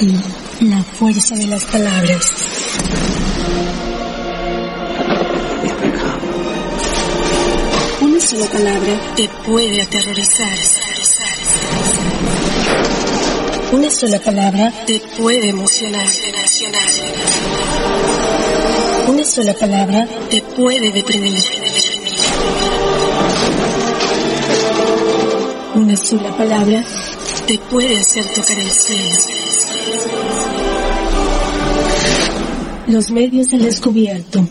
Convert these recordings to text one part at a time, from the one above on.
La fuerza de las palabras. Una sola palabra te puede aterrorizar. Una sola palabra te puede emocionar. Una sola palabra te puede deprimir. Una sola palabra te puede hacer tocar el cielo. Los medios han descubierto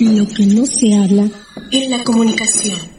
lo que no se habla en la comunicación.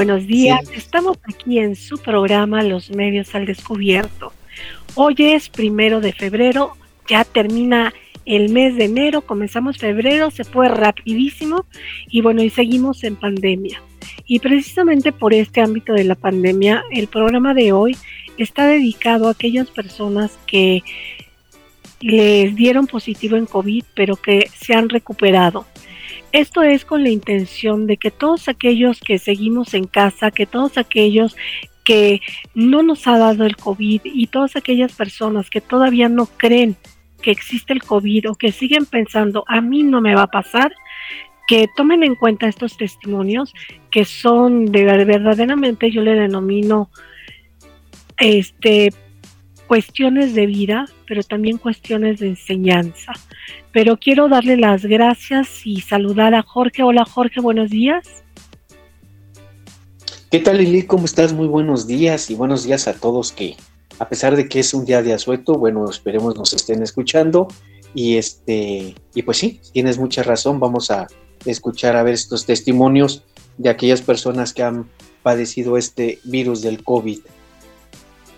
Buenos días, estamos aquí en su programa Los Medios al Descubierto. Hoy es primero de febrero, ya termina el mes de enero, comenzamos febrero, se fue rapidísimo y bueno, y seguimos en pandemia. Y precisamente por este ámbito de la pandemia, el programa de hoy está dedicado a aquellas personas que les dieron positivo en COVID, pero que se han recuperado. Esto es con la intención de que todos aquellos que seguimos en casa, que todos aquellos que no nos ha dado el COVID y todas aquellas personas que todavía no creen que existe el COVID o que siguen pensando a mí no me va a pasar, que tomen en cuenta estos testimonios que son de verdaderamente yo le denomino este cuestiones de vida, pero también cuestiones de enseñanza. Pero quiero darle las gracias y saludar a Jorge. Hola Jorge, buenos días. ¿Qué tal Lili? ¿Cómo estás? Muy buenos días y buenos días a todos que a pesar de que es un día de asueto, bueno, esperemos nos estén escuchando y este y pues sí, tienes mucha razón, vamos a escuchar a ver estos testimonios de aquellas personas que han padecido este virus del COVID.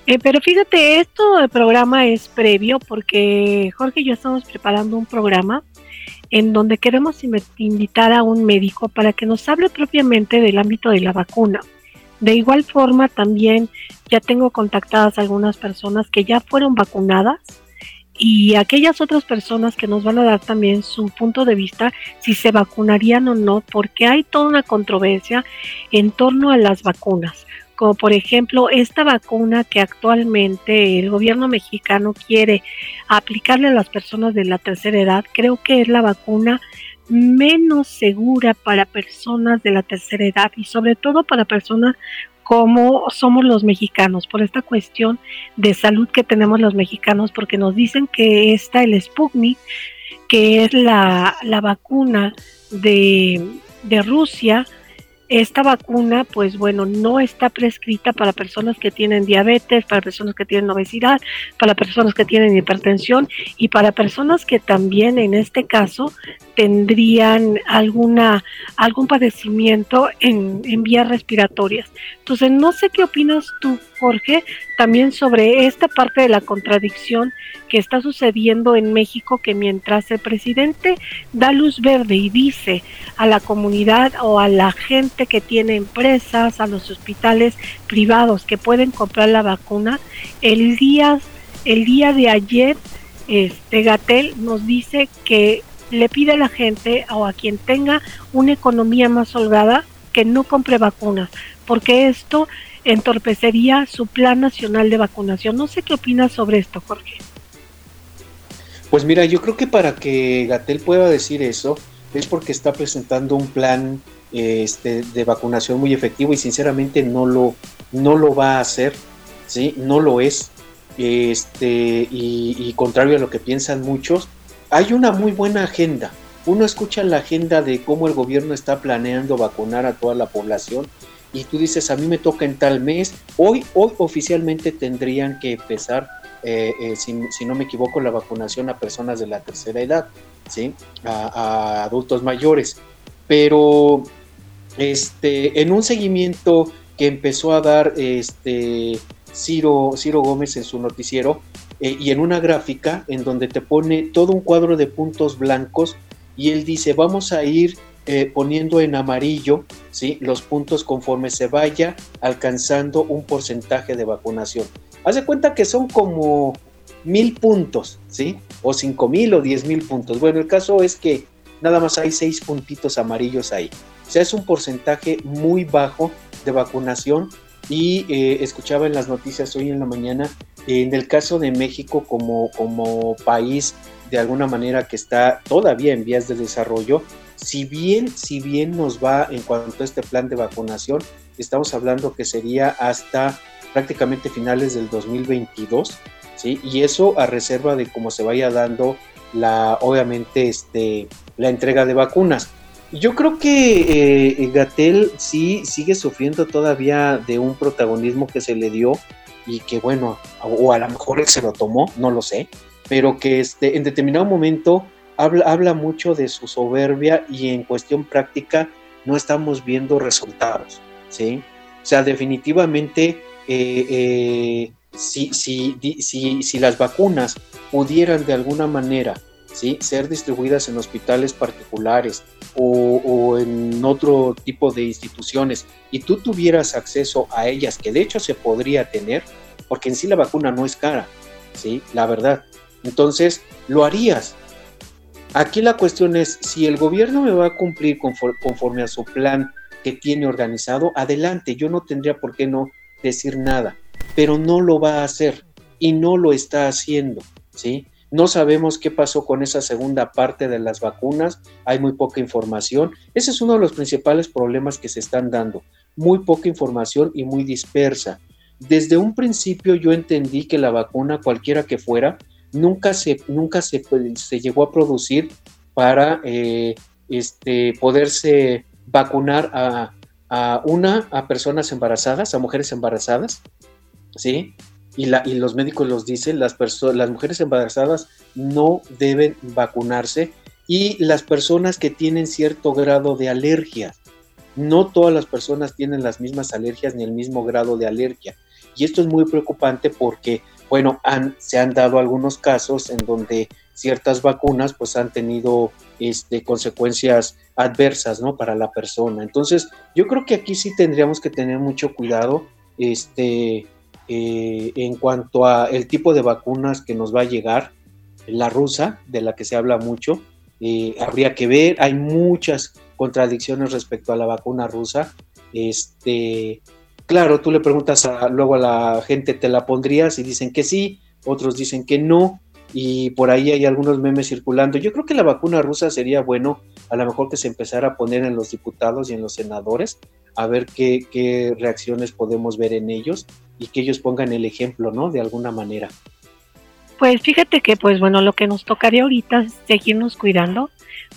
Eh, pero fíjate, esto el programa es previo porque Jorge y yo estamos preparando un programa en donde queremos invitar a un médico para que nos hable propiamente del ámbito de la vacuna. De igual forma, también ya tengo contactadas algunas personas que ya fueron vacunadas y aquellas otras personas que nos van a dar también su punto de vista si se vacunarían o no, porque hay toda una controversia en torno a las vacunas como por ejemplo esta vacuna que actualmente el gobierno mexicano quiere aplicarle a las personas de la tercera edad, creo que es la vacuna menos segura para personas de la tercera edad y sobre todo para personas como somos los mexicanos, por esta cuestión de salud que tenemos los mexicanos, porque nos dicen que está el Sputnik, que es la, la vacuna de, de Rusia, esta vacuna, pues bueno, no está prescrita para personas que tienen diabetes, para personas que tienen obesidad, para personas que tienen hipertensión y para personas que también en este caso tendrían alguna algún padecimiento en, en vías respiratorias. Entonces, no sé qué opinas tú, Jorge, también sobre esta parte de la contradicción que está sucediendo en México, que mientras el presidente da luz verde y dice a la comunidad o a la gente que tiene empresas, a los hospitales privados que pueden comprar la vacuna, el día, el día de ayer, este Gatel nos dice que le pide a la gente o a quien tenga una economía más holgada que no compre vacunas, porque esto entorpecería su plan nacional de vacunación. No sé qué opinas sobre esto, Jorge. Pues mira, yo creo que para que Gatel pueda decir eso es porque está presentando un plan este, de vacunación muy efectivo y sinceramente no lo, no lo va a hacer, ¿sí? No lo es. Este, y, y contrario a lo que piensan muchos, hay una muy buena agenda. Uno escucha la agenda de cómo el gobierno está planeando vacunar a toda la población y tú dices, a mí me toca en tal mes, hoy, hoy oficialmente tendrían que empezar eh, eh, si, no me equivoco, la vacunación a personas de la tercera edad, ¿sí? a, adultos mayores. Pero este, en un seguimiento que empezó a dar este, Ciro, Ciro Gómez en su noticiero, eh, y en una gráfica en donde te pone todo un cuadro de puntos blancos y él dice, vamos a ir eh, poniendo en amarillo los puntos conforme se vaya alcanzando un porcentaje de vacunación. Haz de cuenta que son como mil puntos, ¿sí? O cinco mil o diez mil puntos. Bueno, el caso es que nada más hay seis puntitos amarillos ahí. O sea, es un porcentaje muy bajo de vacunación y eh, escuchaba en las noticias hoy en la mañana, en el caso de México como, como país de alguna manera que está todavía en vías de desarrollo, si bien, si bien nos va en cuanto a este plan de vacunación, estamos hablando que sería hasta prácticamente finales del 2022, ¿sí? Y eso a reserva de cómo se vaya dando la, obviamente, este, la entrega de vacunas. Yo creo que eh, Gatel sí sigue sufriendo todavía de un protagonismo que se le dio y que bueno, o a lo mejor él se lo tomó, no lo sé, pero que este, en determinado momento habla, habla mucho de su soberbia y en cuestión práctica no estamos viendo resultados, ¿sí? O sea, definitivamente eh, eh, si, si, si, si las vacunas pudieran de alguna manera ¿sí? ser distribuidas en hospitales particulares o, en otro tipo de instituciones y tú tuvieras acceso a ellas, que de hecho se podría tener, porque en sí la vacuna no es cara, ¿sí? la verdad. Entonces, lo harías. Aquí la cuestión es, si el gobierno me va a cumplir conforme a su plan que tiene organizado, adelante, yo no tendría por qué no decir nada, pero no lo va a hacer y no lo está haciendo, ¿sí? No sabemos qué pasó con esa segunda parte de las vacunas, hay muy poca información. Ese es uno de los principales problemas que se están dando, muy poca información y muy dispersa. Desde un principio yo entendí que la vacuna, cualquiera que fuera, nunca se, nunca se, llegó a producir para eh, este, poderse vacunar a, a, una, a personas embarazadas, a mujeres embarazadas, ¿sí? Y, la, y los médicos los dicen, las, las mujeres embarazadas no deben vacunarse y las personas que tienen cierto grado de alergia. No todas las personas tienen las mismas alergias ni el mismo grado de alergia. Y esto es muy preocupante porque, bueno, se han dado algunos casos en donde ciertas vacunas pues han tenido este, consecuencias adversas, ¿no? Para la persona. Entonces, yo creo que aquí sí tendríamos que tener mucho cuidado, este, eh, en cuanto a el tipo de vacunas que nos va a llegar, la rusa, de la que se habla mucho, eh, habría que ver, hay muchas contradicciones respecto a la vacuna rusa. Este, claro, tú le preguntas luego a la gente, ¿te la pondrías? Y dicen que sí, otros dicen que no, y por ahí hay algunos memes circulando. Yo creo que la vacuna rusa sería bueno, a lo mejor que se empezara a poner en los diputados y en los senadores, a ver qué, reacciones podemos ver en ellos y que ellos pongan el ejemplo, ¿no? De alguna manera. Pues fíjate que, pues bueno, lo que nos tocaría ahorita es seguirnos cuidando,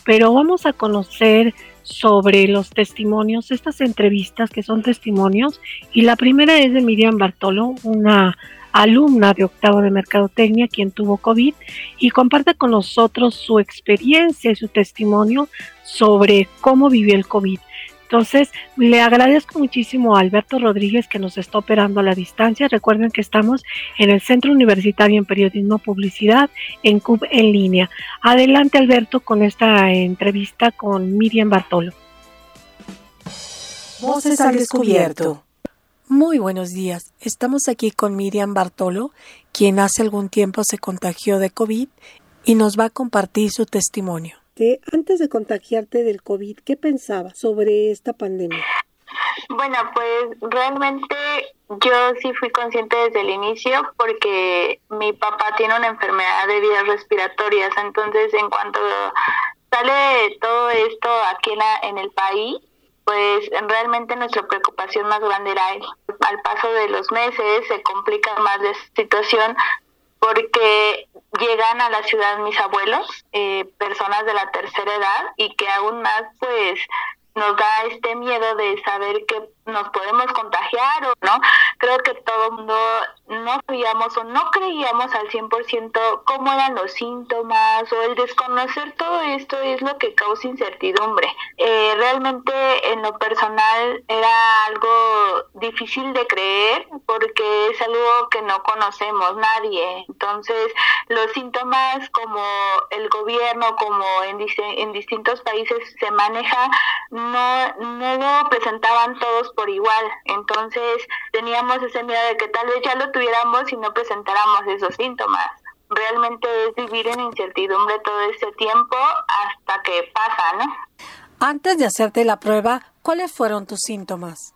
pero vamos a conocer sobre los testimonios, estas entrevistas que son testimonios, y la primera es de Miriam Bartolo, una alumna de octavo de Mercadotecnia, quien tuvo COVID, y comparte con nosotros su experiencia y su testimonio sobre cómo vivió el COVID. Entonces, le agradezco muchísimo a Alberto Rodríguez que nos está operando a la distancia. Recuerden que estamos en el Centro Universitario en Periodismo Publicidad, en CUB en línea. Adelante, Alberto, con esta entrevista con Miriam Bartolo. Voces al descubierto. Muy buenos días. Estamos aquí con Miriam Bartolo, quien hace algún tiempo se contagió de COVID y nos va a compartir su testimonio antes de contagiarte del COVID, ¿qué pensabas sobre esta pandemia? Bueno, pues realmente yo sí fui consciente desde el inicio porque mi papá tiene una enfermedad de vías respiratorias, entonces en cuanto sale todo esto aquí en, el país, pues realmente nuestra preocupación más grande era. Al paso de los meses se complica más la situación porque llegan a la ciudad mis abuelos, eh, personas de la tercera edad, y que aún más pues nos da este miedo de saber que nos podemos contagiar o no. Creo que todo el mundo no sabíamos o no creíamos al 100% cómo eran los síntomas o el desconocer todo esto es lo que causa incertidumbre. Eh, realmente en lo personal era algo difícil de creer porque es algo que no conocemos nadie. Entonces, los síntomas como el gobierno, como en, en distintos países se maneja, no, no lo presentaban todos por igual. Entonces, teníamos ese miedo de que tal vez ya lo tuviéramos y no presentáramos esos síntomas realmente es vivir en incertidumbre todo ese tiempo hasta que pasa, ¿no? Antes de hacerte la prueba, ¿cuáles fueron tus síntomas?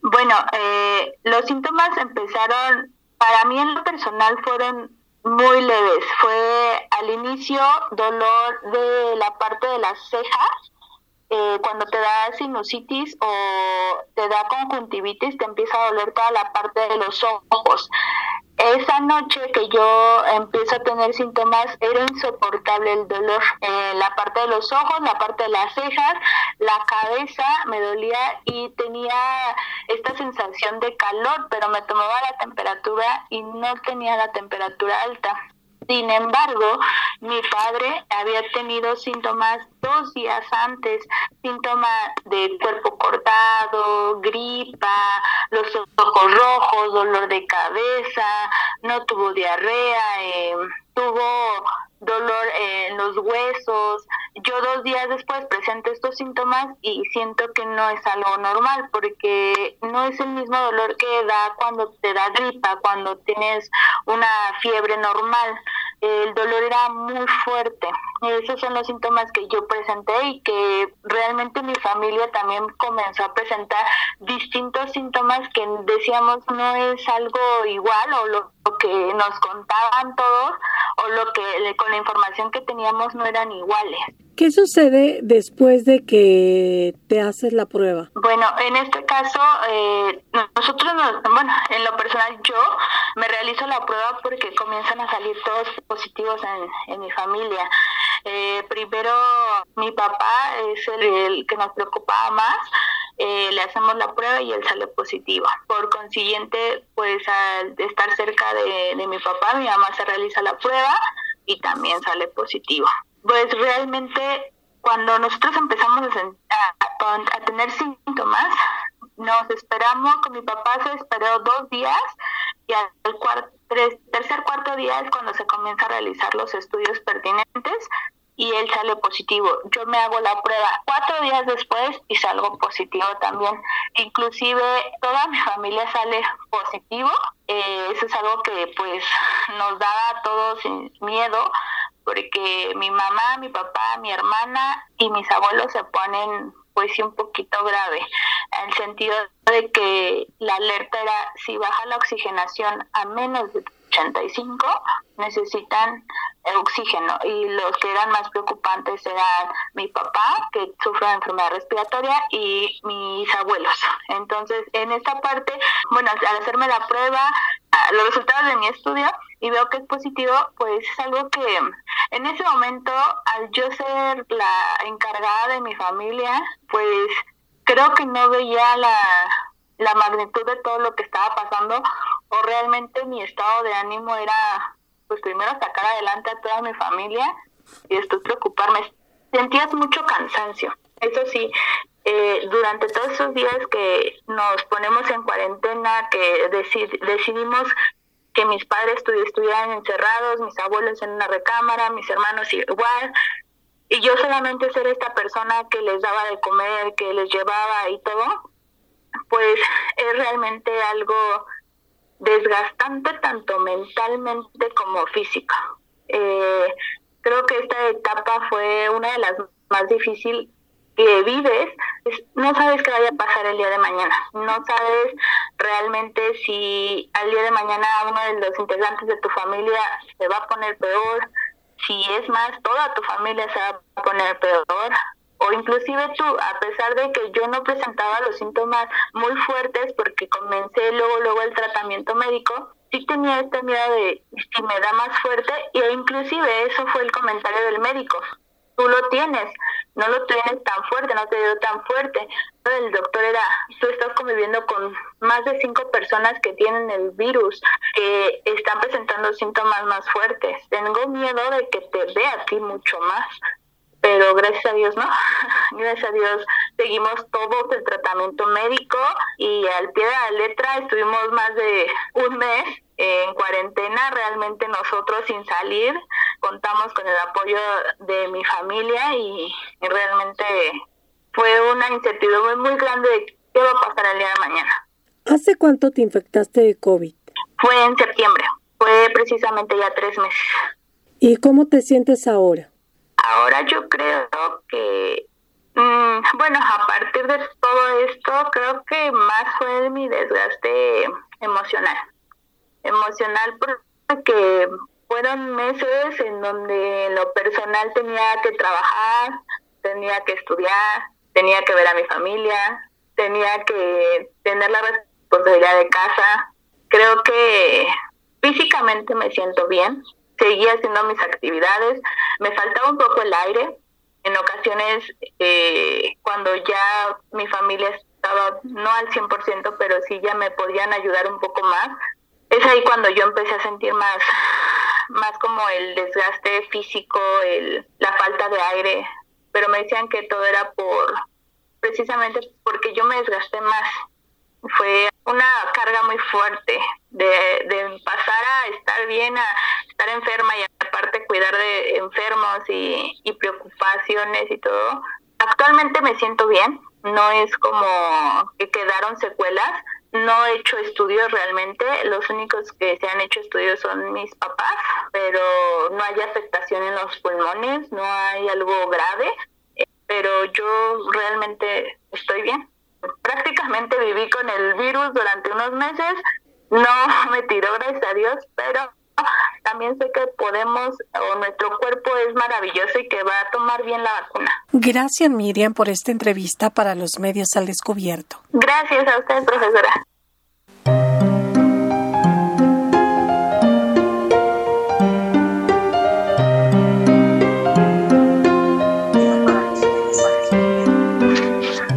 Bueno, eh, los síntomas empezaron, para mí en lo personal fueron muy leves. Fue al inicio dolor de la parte de las cejas, eh, cuando te da sinusitis o te da conjuntivitis, te empieza a doler toda la parte de los ojos. Esa noche que yo empiezo a tener síntomas era insoportable el dolor en la parte de los ojos, la parte de las cejas, la cabeza me dolía y tenía esta sensación de calor, pero me tomaba la temperatura y no tenía la temperatura alta. Sin embargo, mi padre había tenido síntomas dos días antes, síntomas de cuerpo cortado, gripa, los ojos rojos, dolor de cabeza, no tuvo diarrea, eh, tuvo dolor en los huesos. Yo dos días después presento estos síntomas y siento que no es algo normal porque no es el mismo dolor que da cuando te da gripa, cuando tienes una fiebre normal. El dolor era muy fuerte. Esos son los síntomas que yo presenté y que realmente mi familia también comenzó a presentar distintos síntomas que decíamos no es algo igual o lo, que nos contaban todos o lo que con la información que teníamos no eran iguales. ¿Qué sucede después de que te haces la prueba? Bueno, en este caso, eh, nosotros, bueno, en lo personal yo me realizo la prueba porque comienzan a salir todos positivos en, mi familia. Eh, primero, mi papá es el, que nos preocupaba más. Eh, le hacemos la prueba y él sale positivo. Por consiguiente, pues al estar cerca de, de mi papá, mi mamá se realiza la prueba y también sale positivo. Pues realmente cuando nosotros empezamos a, tener síntomas, nos esperamos, con mi papá se esperó dos días y al tercer, cuarto día es cuando se comienza a realizar los estudios pertinentes y él sale positivo. Yo me hago la prueba cuatro días después y salgo positivo también. Inclusive toda mi familia sale positivo. Eh, eso es algo que pues nos da a todos miedo porque mi mamá, mi papá, mi hermana y mis abuelos se ponen pues sí un poquito grave, en el sentido de que la alerta era si baja la oxigenación a menos de 85 necesitan oxígeno y los que eran más preocupantes eran mi papá que sufre de enfermedad respiratoria y mis abuelos. Entonces, en esta parte, bueno, al hacerme la prueba, los resultados de mi estudio y veo que es positivo, pues es algo que en ese momento, al yo ser la encargada de mi familia, pues creo que no veía la, la magnitud de todo lo que estaba pasando o realmente mi estado de ánimo era pues primero sacar adelante a toda mi familia y después preocuparme. Sentías mucho cansancio. Eso sí, eh, durante todos esos días que nos ponemos en cuarentena, que decidimos que mis padres estuvieran encerrados, mis abuelos en una recámara, mis hermanos igual, y yo solamente ser esta persona que les daba de comer, que les llevaba y todo, pues es realmente algo desgastante tanto mentalmente como físico. Eh, creo que esta etapa fue una de las más difíciles que vives, no sabes qué vaya a pasar el día de mañana, no sabes realmente si al día de mañana uno de los integrantes de tu familia se va a poner peor, si es más, toda tu familia se va a poner peor, o inclusive tú, a pesar de que yo no presentaba los síntomas muy fuertes porque comencé luego luego el tratamiento médico, sí tenía este miedo de si me da más fuerte y inclusive eso fue el comentario del médico. Tú lo tienes, no lo tienes tan fuerte, no te dio tan fuerte. El doctor era, tú estás conviviendo con más de cinco personas que tienen el virus, que están presentando síntomas más fuertes. Tengo miedo de que te vea a ti mucho más pero gracias a Dios no, gracias a Dios seguimos todos el tratamiento médico y al pie de la letra estuvimos más de un mes en cuarentena, realmente nosotros sin salir, contamos con el apoyo de mi familia y, realmente fue una incertidumbre muy grande de qué va a pasar el día de mañana. ¿Hace cuánto te infectaste de COVID? Fue en septiembre, fue precisamente ya tres meses. ¿Y cómo te sientes ahora? Ahora yo creo que, mm, bueno, a partir de todo esto, creo que más fue mi desgaste emocional. Emocional porque fueron meses en donde en lo personal tenía que trabajar, tenía que estudiar, tenía que ver a mi familia, tenía que tener la responsabilidad de casa. Creo que físicamente me siento bien, seguía haciendo mis actividades, me faltaba un poco el aire. En ocasiones, eh, cuando ya mi familia estaba no al 100%, pero sí ya me podían ayudar un poco más, es ahí cuando yo empecé a sentir más, más como el desgaste físico, el, la falta de aire, pero me decían que todo era por, precisamente porque yo me desgasté más. Fue una carga muy fuerte de, de pasar a estar bien a estar enferma y aparte cuidar de enfermos y, y preocupaciones y todo. Actualmente me siento bien, no es como que quedaron secuelas, no he hecho estudios realmente, los únicos que se han hecho estudios son mis papás, pero no hay afectación en los pulmones, no hay algo grave, eh, pero yo realmente estoy bien. Prácticamente viví con el virus durante unos meses, no me tiró gracias a Dios, pero también sé que podemos, o nuestro cuerpo es maravilloso y que va a tomar bien la vacuna. Gracias Miriam por esta entrevista para los medios al descubierto. Gracias a usted, profesora.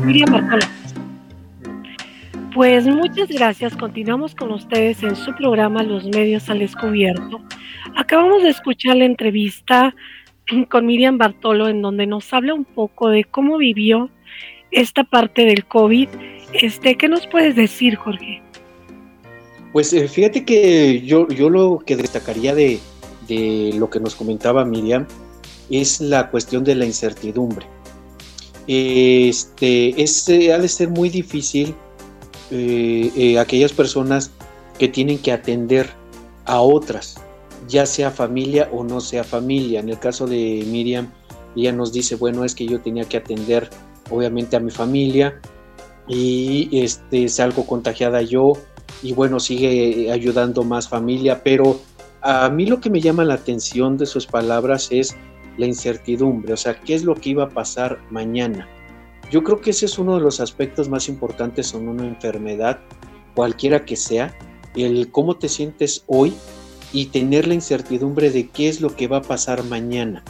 Miriam Bartola. Pues muchas gracias. Continuamos con ustedes en su programa Los Medios al Descubierto. Acabamos de escuchar la entrevista con Miriam Bartolo en donde nos habla un poco de cómo vivió esta parte del COVID. Este, ¿Qué nos puedes decir, Jorge? Pues eh, fíjate que yo, yo lo que destacaría de, de lo que nos comentaba Miriam es la cuestión de la incertidumbre. Este, es, eh, ha de ser muy difícil eh, eh, aquellas personas que tienen que atender a otras, ya sea familia o no sea familia. En el caso de Miriam, ella nos dice, bueno, es que yo tenía que atender obviamente a mi familia y este, salgo contagiada yo y bueno, sigue ayudando más familia, pero a mí lo que me llama la atención de sus palabras es la incertidumbre, o sea, ¿qué es lo que iba a pasar mañana? Yo creo que ese es uno de los aspectos más importantes en una enfermedad, cualquiera que sea, el cómo te sientes hoy y tener la incertidumbre de qué es lo que va a pasar mañana.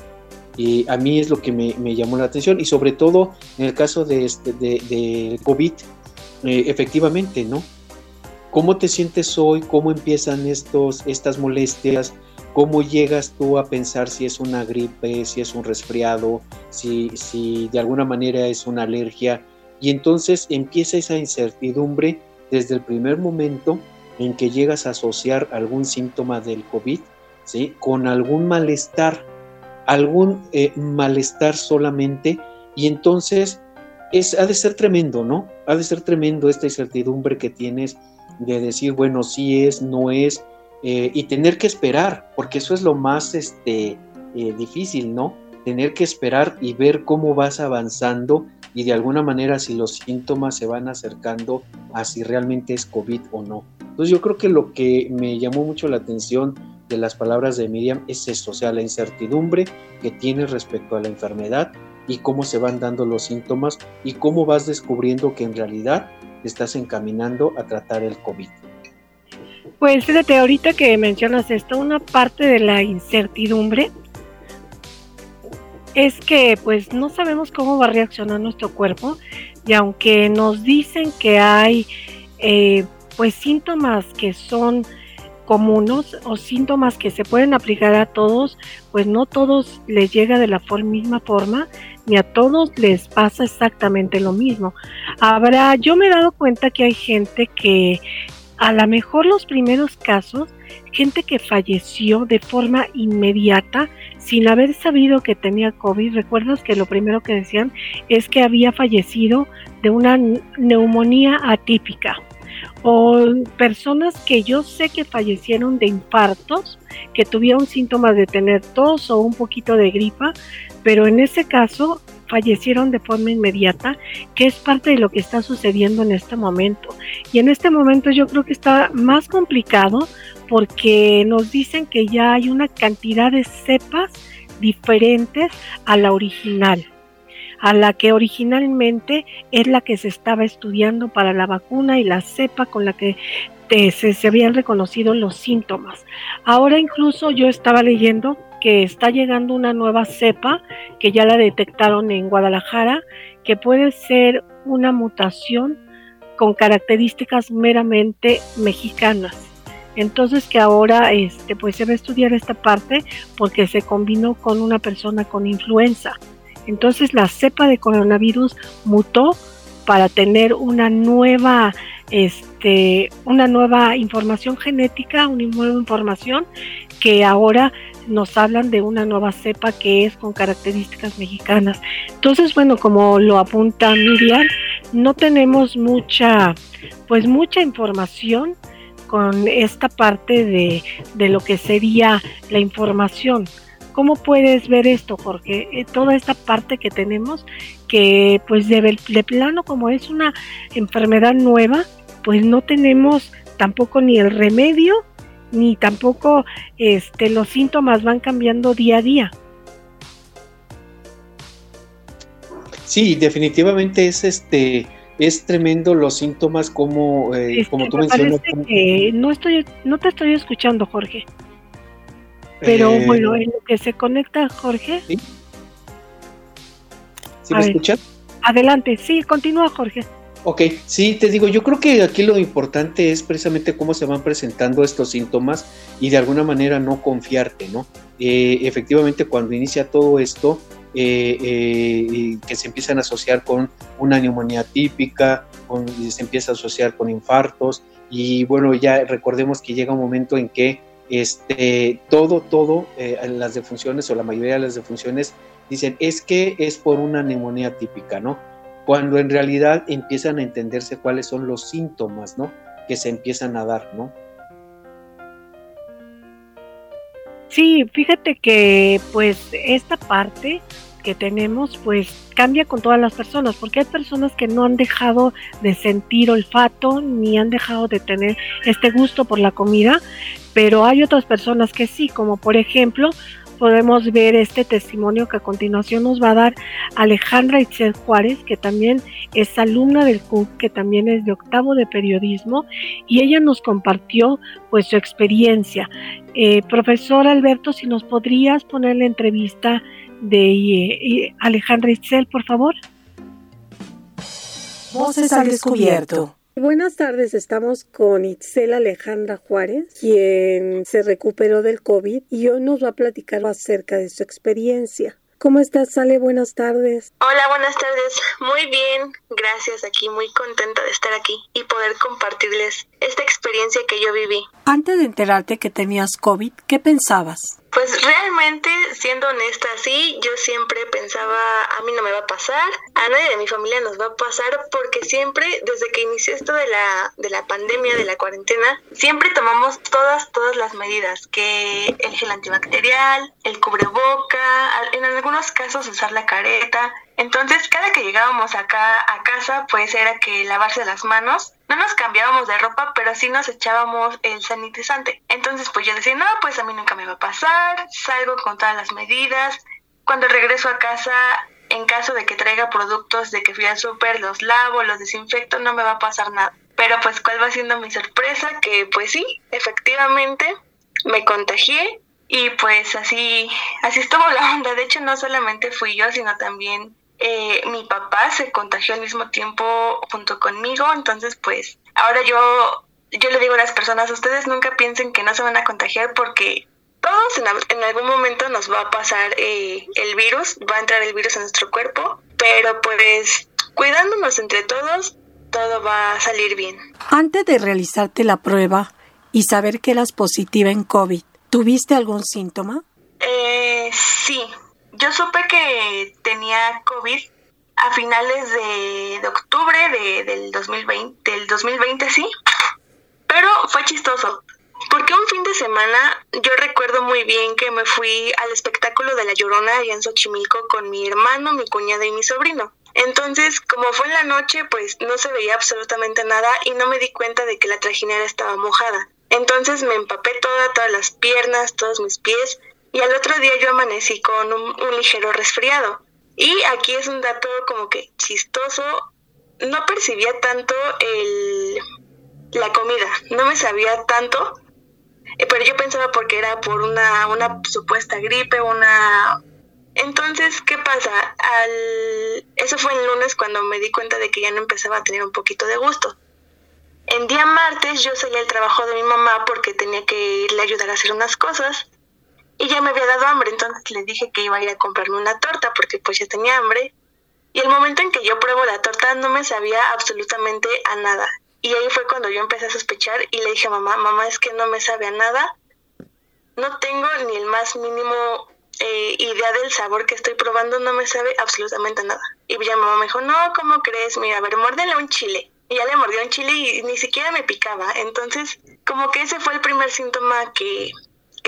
Y a mí es lo que me, llamó la atención y sobre todo en el caso de, este, de, COVID, eh, efectivamente, ¿no? ¿Cómo te sientes hoy? ¿Cómo empiezan estos, estas molestias? ¿Cómo llegas tú a pensar si es una gripe, si es un resfriado, si, si de alguna manera es una alergia? Y entonces empieza esa incertidumbre desde el primer momento en que llegas a asociar algún síntoma del COVID ¿sí? con algún malestar, algún eh, malestar solamente, y entonces es, ha de ser tremendo, ¿no? Ha de ser tremendo esta incertidumbre que tienes de decir, bueno, sí es, no es, eh, y tener que esperar, porque eso es lo más este, eh, difícil, ¿no? Tener que esperar y ver cómo vas avanzando y de alguna manera si los síntomas se van acercando a si realmente es COVID o no. Entonces yo creo que lo que me llamó mucho la atención de las palabras de Miriam es eso, o sea, la incertidumbre que tienes respecto a la enfermedad y cómo se van dando los síntomas y cómo vas descubriendo que en realidad estás encaminando a tratar el COVID. Pues fíjate, ahorita que mencionas esto, una parte de la incertidumbre es que pues no sabemos cómo va a reaccionar nuestro cuerpo y aunque nos dicen que hay eh, pues síntomas que son comunes o síntomas que se pueden aplicar a todos, pues no todos les llega de la misma forma, ni a todos les pasa exactamente lo mismo. Habrá, yo me he dado cuenta que hay gente que a lo mejor los primeros casos, gente que falleció de forma inmediata sin haber sabido que tenía COVID. Recuerdas que lo primero que decían es que había fallecido de una neumonía atípica o personas que yo sé que fallecieron de infartos, que tuvieron síntomas de tener tos o un poquito de gripa, pero en ese caso fallecieron de forma inmediata, que es parte de lo que está sucediendo en este momento. Y en este momento yo creo que está más complicado porque nos dicen que ya hay una cantidad de cepas diferentes a la original a la que originalmente es la que se estaba estudiando para la vacuna y la cepa con la que se, se, habían reconocido los síntomas. Ahora incluso yo estaba leyendo está llegando una nueva cepa que ya la detectaron en Guadalajara, que puede ser una mutación con características meramente mexicanas. Entonces que ahora este pues se va a estudiar esta parte porque se combinó con una persona con influenza. Entonces la cepa de coronavirus mutó para tener una nueva, este, una nueva información genética, una nueva información que ahora nos hablan de una nueva cepa que es con características mexicanas. Entonces, bueno, como lo apunta Miriam, no tenemos mucha, pues mucha información con esta parte de, de lo que sería la información ¿Cómo puedes ver esto, Jorge? Eh, toda esta parte que tenemos, que pues de, de plano como es una enfermedad nueva, pues no tenemos tampoco ni el remedio, ni tampoco este, los síntomas van cambiando día a día. Sí, definitivamente es este es tremendo los síntomas como, eh, como este, tú mencionas. no estoy, no te estoy escuchando, Jorge. Pero eh, bueno, en lo que se conecta, Jorge. ¿Sí, ¿Sí me escuchan? Adelante, sí, continúa, Jorge. Ok, sí, te digo, yo creo que aquí lo importante es precisamente cómo se van presentando estos síntomas y de alguna manera no confiarte, ¿no? Eh, efectivamente, cuando inicia todo esto, eh, que se empiezan a asociar con una neumonía típica, se empieza a asociar con infartos y bueno, ya recordemos que llega un momento en que este, todo, todo, eh, las defunciones o la mayoría de las defunciones dicen es que es por una neumonía típica, ¿no? Cuando en realidad empiezan a entenderse cuáles son los síntomas, ¿no? Que se empiezan a dar, ¿no? Sí, fíjate que pues esta parte que tenemos pues cambia con todas las personas, porque hay personas que no han dejado de sentir olfato ni han dejado de tener este gusto por la comida, pero hay otras personas que sí, como por ejemplo podemos ver este testimonio que a continuación nos va a dar Alejandra Itzel Juárez, que también es alumna del CUC, que también es de octavo de periodismo, y ella nos compartió pues su experiencia. Eh, profesor Alberto, si nos podrías poner la entrevista de eh, Alejandra Itzel, por favor. Voces al descubierto. Buenas tardes, estamos con Itzel Alejandra Juárez, quien se recuperó del COVID y hoy nos va a platicar acerca de su experiencia. ¿Cómo estás, Sale? Buenas tardes. Hola, buenas tardes. Muy bien, gracias. Aquí muy contenta de estar aquí y poder compartirles esta experiencia que yo viví. Antes de enterarte que tenías COVID, ¿qué pensabas? Pues realmente, siendo honesta, sí, yo siempre pensaba, a mí no me va a pasar, a nadie de mi familia nos va a pasar, porque siempre, desde que inició esto de la, de la pandemia, de la cuarentena, siempre tomamos todas, todas las medidas, que el gel antibacterial, el cubreboca, en algunos casos usar la careta, entonces, cada que llegábamos acá a casa, pues era que lavarse las manos. No nos cambiábamos de ropa, pero sí nos echábamos el sanitizante. Entonces, pues yo decía, no, pues a mí nunca me va a pasar, salgo con todas las medidas. Cuando regreso a casa, en caso de que traiga productos de que fui al súper, los lavo, los desinfecto, no me va a pasar nada. Pero pues, ¿cuál va siendo mi sorpresa? Que pues sí, efectivamente, me contagié y pues así, así estuvo la onda. De hecho, no solamente fui yo, sino también eh, mi papá se contagió al mismo tiempo junto conmigo, entonces pues ahora yo yo le digo a las personas, ustedes nunca piensen que no se van a contagiar porque todos en, algún momento nos va a pasar eh, el virus, va a entrar el virus en nuestro cuerpo, pero pues cuidándonos entre todos, todo va a salir bien. Antes de realizarte la prueba y saber que eras positiva en COVID, ¿tuviste algún síntoma? Eh, sí, yo supe que tenía COVID a finales de, octubre de, del 2020, del 2020 sí, pero fue chistoso. Porque un fin de semana yo recuerdo muy bien que me fui al espectáculo de La Llorona allá en Xochimilco con mi hermano, mi cuñada y mi sobrino. Entonces, como fue en la noche, pues no se veía absolutamente nada y no me di cuenta de que la trajinera estaba mojada. Entonces me empapé toda, todas las piernas, todos mis pies y al otro día yo amanecí con un ligero resfriado. Y aquí es un dato como que chistoso. No percibía tanto el, la comida, no me sabía tanto, eh, pero yo pensaba porque era por una, una supuesta gripe, una... Entonces, ¿qué pasa? Al... Eso fue el lunes cuando me di cuenta de que ya no empezaba a tener un poquito de gusto. En día martes yo salí al trabajo de mi mamá porque tenía que irle a ayudar a hacer unas cosas y ya me había dado hambre, entonces le dije que iba a ir a comprarme una torta porque pues ya tenía hambre. Y el momento en que yo pruebo la torta no me sabía absolutamente a nada. Y ahí fue cuando yo empecé a sospechar y le dije a mamá, mamá es que no me sabe a nada. No tengo ni el más mínimo eh, idea del sabor que estoy probando, no me sabe absolutamente a nada. Y ya mamá me dijo, no, ¿cómo crees? Mira, a ver, muérdele un chile. Y ya le mordió un chile y ni siquiera me picaba. Entonces, como que ese fue el primer síntoma que,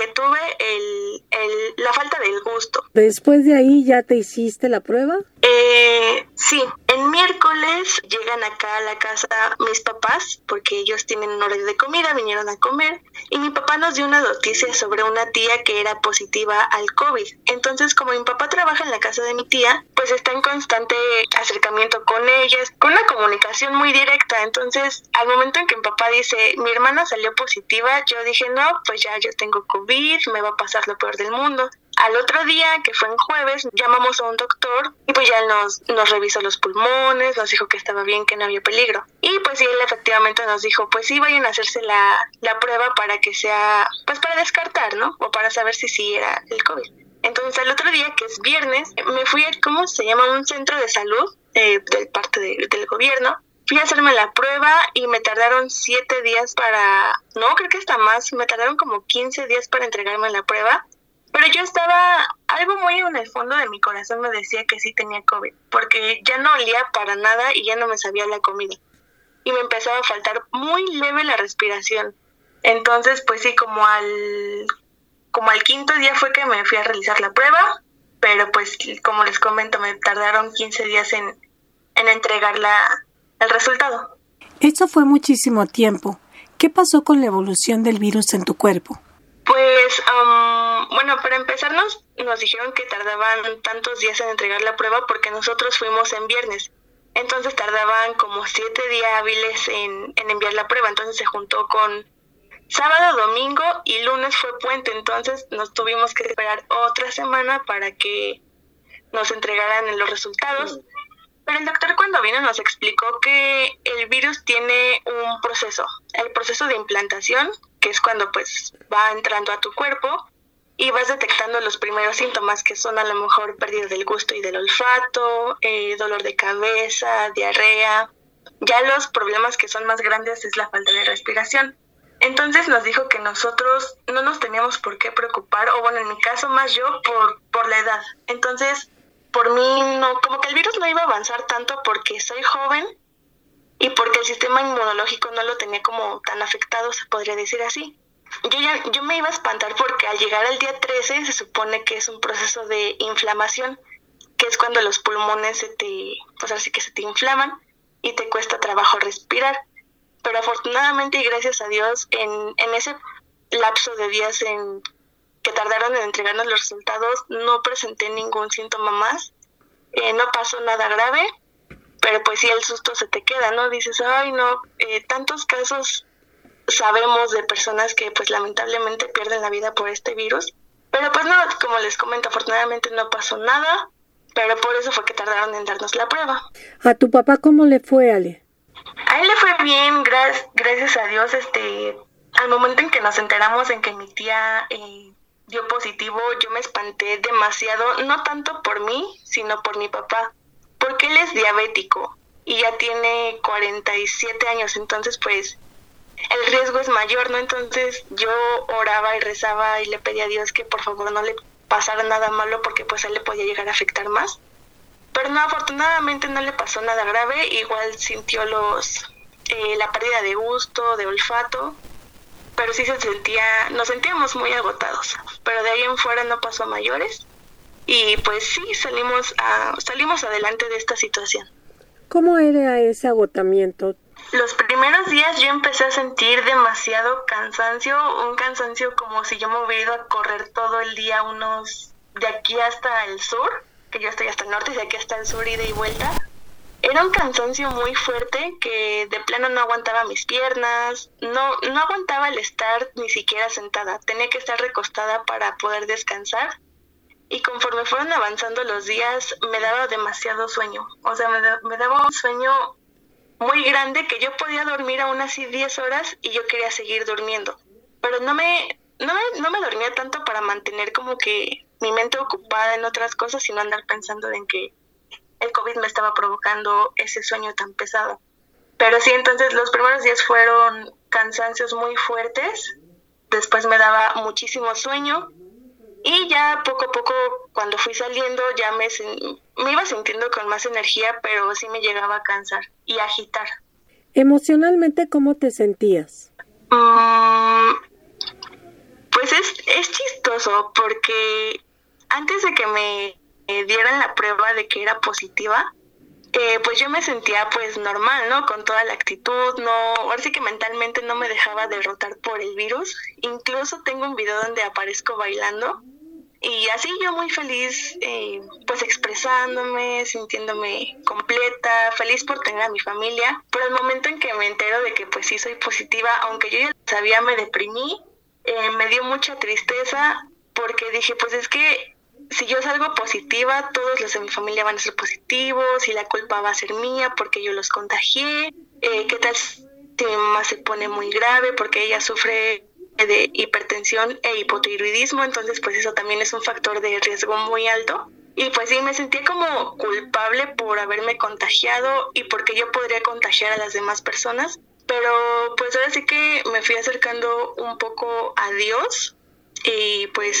que tuve el, el, la falta del gusto. Después de ahí ya te hiciste la prueba? Eh, sí, en miércoles llegan acá a la casa mis papás, porque ellos tienen un horario de comida, vinieron a comer, y mi papá nos dio una noticia sobre una tía que era positiva al COVID. Entonces, como mi papá trabaja en la casa de mi tía, pues está en constante acercamiento con ellas, con una comunicación muy directa. Entonces, al momento en que mi papá dice, mi hermana salió positiva, yo dije, no, pues ya yo tengo COVID, me va a pasar lo peor del mundo. Al otro día, que fue en jueves, llamamos a un doctor y pues ya nos, nos revisó los pulmones, nos dijo que estaba bien, que no había peligro. Y pues sí, él efectivamente nos dijo, pues sí, vayan a hacerse la, la prueba para que sea, pues para descartar, ¿no? O para saber si sí era el COVID. Entonces al otro día, que es viernes, me fui a, ¿cómo se llama? Un centro de salud eh, del parte del gobierno. Fui a hacerme la prueba y me tardaron siete días para, no, creo que hasta más, me tardaron como 15 días para entregarme la prueba pero yo estaba, algo muy en el fondo de mi corazón me decía que sí tenía COVID, porque ya no olía para nada y ya no me sabía la comida. Y me empezaba a faltar muy leve la respiración. Entonces, pues sí, como al, como al quinto día fue que me fui a realizar la prueba, pero pues como les comento, me tardaron 15 días en, en entregar la, el resultado. Eso fue muchísimo tiempo. ¿Qué pasó con la evolución del virus en tu cuerpo? Pues, bueno, para empezar nos, dijeron que tardaban tantos días en entregar la prueba porque nosotros fuimos en viernes. Entonces tardaban como siete días hábiles en, en enviar la prueba. Entonces se juntó con sábado, domingo y lunes fue puente. Entonces nos tuvimos que esperar otra semana para que nos entregaran los resultados. Pero el doctor cuando vino nos explicó que el virus tiene un proceso, el proceso de implantación, que es cuando pues va entrando a tu cuerpo y vas detectando los primeros síntomas que son a lo mejor pérdida del gusto y del olfato, eh, dolor de cabeza, diarrea. Ya los problemas que son más grandes es la falta de respiración. Entonces nos dijo que nosotros no nos teníamos por qué preocupar, o bueno, en mi caso más yo, por, por la edad. Entonces, por mí no, como que el virus no iba a avanzar tanto porque soy joven y porque el sistema inmunológico no lo tenía como tan afectado, se podría decir así. Yo, ya, yo me iba a espantar porque al llegar al día 13 se supone que es un proceso de inflamación, que es cuando los pulmones se te, pues así que se te inflaman y te cuesta trabajo respirar. Pero afortunadamente y gracias a Dios, en, en ese lapso de días en que tardaron en entregarnos los resultados, no presenté ningún síntoma más, eh, no pasó nada grave pero pues sí el susto se te queda, ¿no? Dices, ay, no, eh, tantos casos sabemos de personas que pues lamentablemente pierden la vida por este virus, pero pues no, como les comento, afortunadamente no pasó nada, pero por eso fue que tardaron en darnos la prueba. ¿A tu papá cómo le fue, Ale? A él le fue bien, gracias a Dios, este, al momento en que nos enteramos en que mi tía eh, dio positivo, yo me espanté demasiado, no tanto por mí, sino por mi papá, porque él es diabético y ya tiene 47 años, entonces pues el riesgo es mayor, ¿no? Entonces yo oraba y rezaba y le pedía a Dios que por favor no le pasara nada malo porque pues él le podía llegar a afectar más. Pero no, afortunadamente no le pasó nada grave, igual sintió los eh, la pérdida de gusto, de olfato, pero sí se sentía, nos sentíamos muy agotados, pero de ahí en fuera no pasó a mayores y pues sí salimos a, salimos adelante de esta situación. ¿Cómo era ese agotamiento? Los primeros días yo empecé a sentir demasiado cansancio, un cansancio como si yo me hubiera ido a correr todo el día unos de aquí hasta el sur, que yo estoy hasta el norte y de aquí hasta el sur ida y vuelta era un cansancio muy fuerte que de plano no aguantaba mis piernas, no, no aguantaba el estar ni siquiera sentada, tenía que estar recostada para poder descansar y conforme fueron avanzando los días me daba demasiado sueño, o sea, me, me daba un sueño muy grande que yo podía dormir aún así 10 horas y yo quería seguir durmiendo, pero no me, no, no me dormía tanto para mantener como que mi mente ocupada en otras cosas, sino andar pensando en que el COVID me estaba provocando ese sueño tan pesado. Pero sí, entonces los primeros días fueron cansancios muy fuertes, después me daba muchísimo sueño y ya poco a poco cuando fui saliendo ya me, me iba sintiendo con más energía, pero sí me llegaba a cansar y agitar. Emocionalmente, ¿cómo te sentías? Mm, pues es, es chistoso porque antes de que me dieran la prueba de que era positiva, eh, pues yo me sentía pues normal, ¿no? Con toda la actitud, no, ahora sí que mentalmente no me dejaba derrotar por el virus. Incluso tengo un video donde aparezco bailando y así yo muy feliz, eh, pues expresándome, sintiéndome completa, feliz por tener a mi familia. Pero el momento en que me entero de que pues sí soy positiva, aunque yo ya sabía, me deprimí, eh, me dio mucha tristeza porque dije pues es que si yo salgo positiva, todos los de mi familia van a ser positivos y la culpa va a ser mía porque yo los contagié. Eh, ¿Qué tal si mi mamá se pone muy grave porque ella sufre de hipertensión e hipotiroidismo? Entonces, pues eso también es un factor de riesgo muy alto. Y pues sí, me sentí como culpable por haberme contagiado y porque yo podría contagiar a las demás personas. Pero pues ahora sí que me fui acercando un poco a Dios y pues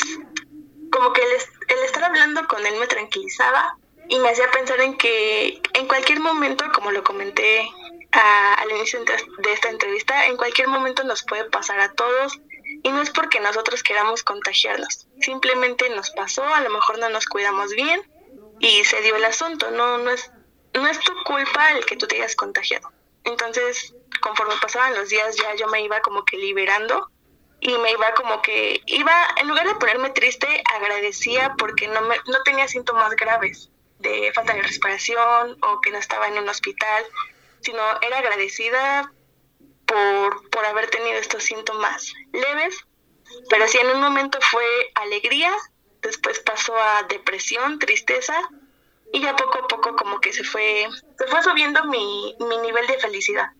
como que el, el estar hablando con él me tranquilizaba y me hacía pensar en que en cualquier momento, como lo comenté al inicio de esta entrevista, en cualquier momento nos puede pasar a todos y no es porque nosotros queramos contagiarnos, simplemente nos pasó, a lo mejor no nos cuidamos bien y se dio el asunto, no, no, es, no es tu culpa el que tú te hayas contagiado. Entonces, conforme pasaban los días ya yo me iba como que liberando y me iba como que iba en lugar de ponerme triste agradecía porque no me, no tenía síntomas graves de falta de respiración o que no estaba en un hospital sino era agradecida por, por haber tenido estos síntomas leves pero sí en un momento fue alegría después pasó a depresión tristeza y ya poco a poco como que se fue se fue subiendo mi, mi nivel de felicidad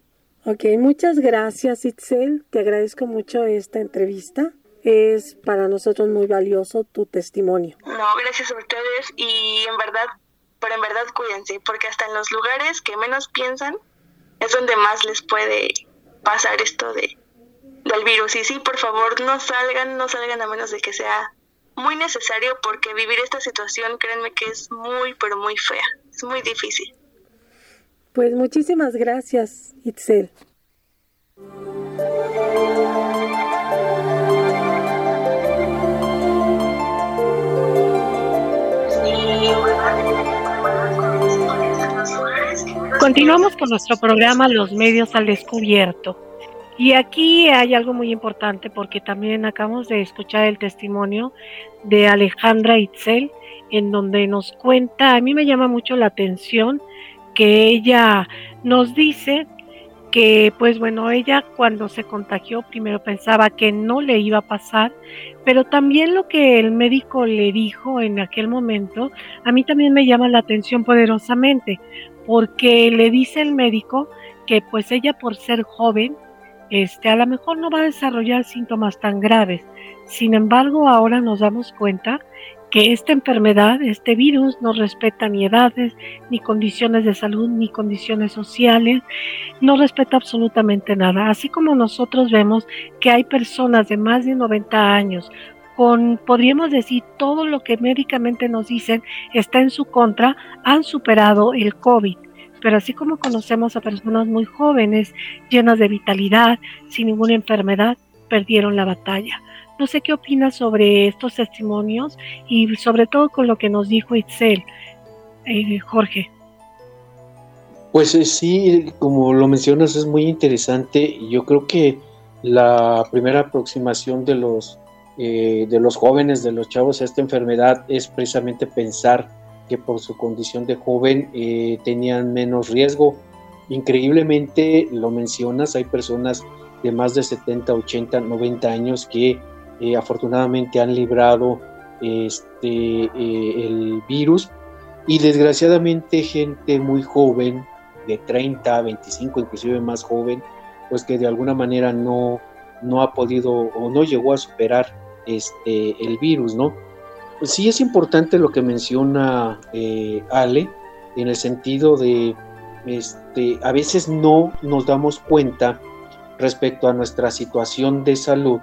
Ok, muchas gracias Itzel, te agradezco mucho esta entrevista. Es para nosotros muy valioso tu testimonio. No, gracias a ustedes y en verdad, pero en verdad cuídense, porque hasta en los lugares que menos piensan es donde más les puede pasar esto de del virus. Y sí, por favor, no salgan, no salgan a menos de que sea muy necesario, porque vivir esta situación, créanme que es muy, pero muy fea, es muy difícil. Pues muchísimas gracias, Itzel. Continuamos con nuestro programa Los Medios al Descubierto. Y aquí hay algo muy importante porque también acabamos de escuchar el testimonio de Alejandra Itzel, en donde nos cuenta, a mí me llama mucho la atención que ella nos dice que pues bueno, ella cuando se contagió primero pensaba que no le iba a pasar, pero también lo que el médico le dijo en aquel momento, a mí también me llama la atención poderosamente, porque le dice el médico que pues ella por ser joven, este, a lo mejor no va a desarrollar síntomas tan graves. Sin embargo, ahora nos damos cuenta que esta enfermedad, este virus, no respeta ni edades, ni condiciones de salud, ni condiciones sociales, no respeta absolutamente nada. Así como nosotros vemos que hay personas de más de 90 años con, podríamos decir, todo lo que médicamente nos dicen está en su contra, han superado el COVID. Pero así como conocemos a personas muy jóvenes, llenas de vitalidad, sin ninguna enfermedad, perdieron la batalla. No sé qué opinas sobre estos testimonios y sobre todo con lo que nos dijo Itzel, eh, Jorge. Pues eh, sí, como lo mencionas, es muy interesante. Yo creo que la primera aproximación de los, eh, de los jóvenes, de los chavos esta enfermedad es precisamente pensar que por su condición de joven tenían menos riesgo. Increíblemente, lo mencionas, hay personas de más de 70, 80, 90 años que eh, afortunadamente han librado este, eh, el virus y desgraciadamente gente muy joven, de 30, 25, inclusive más joven, pues que de alguna manera no, no ha podido o no llegó a superar este, el virus, ¿no? Sí es importante lo que menciona eh, Ale, en el sentido de, este, a veces no nos damos cuenta respecto a nuestra situación de salud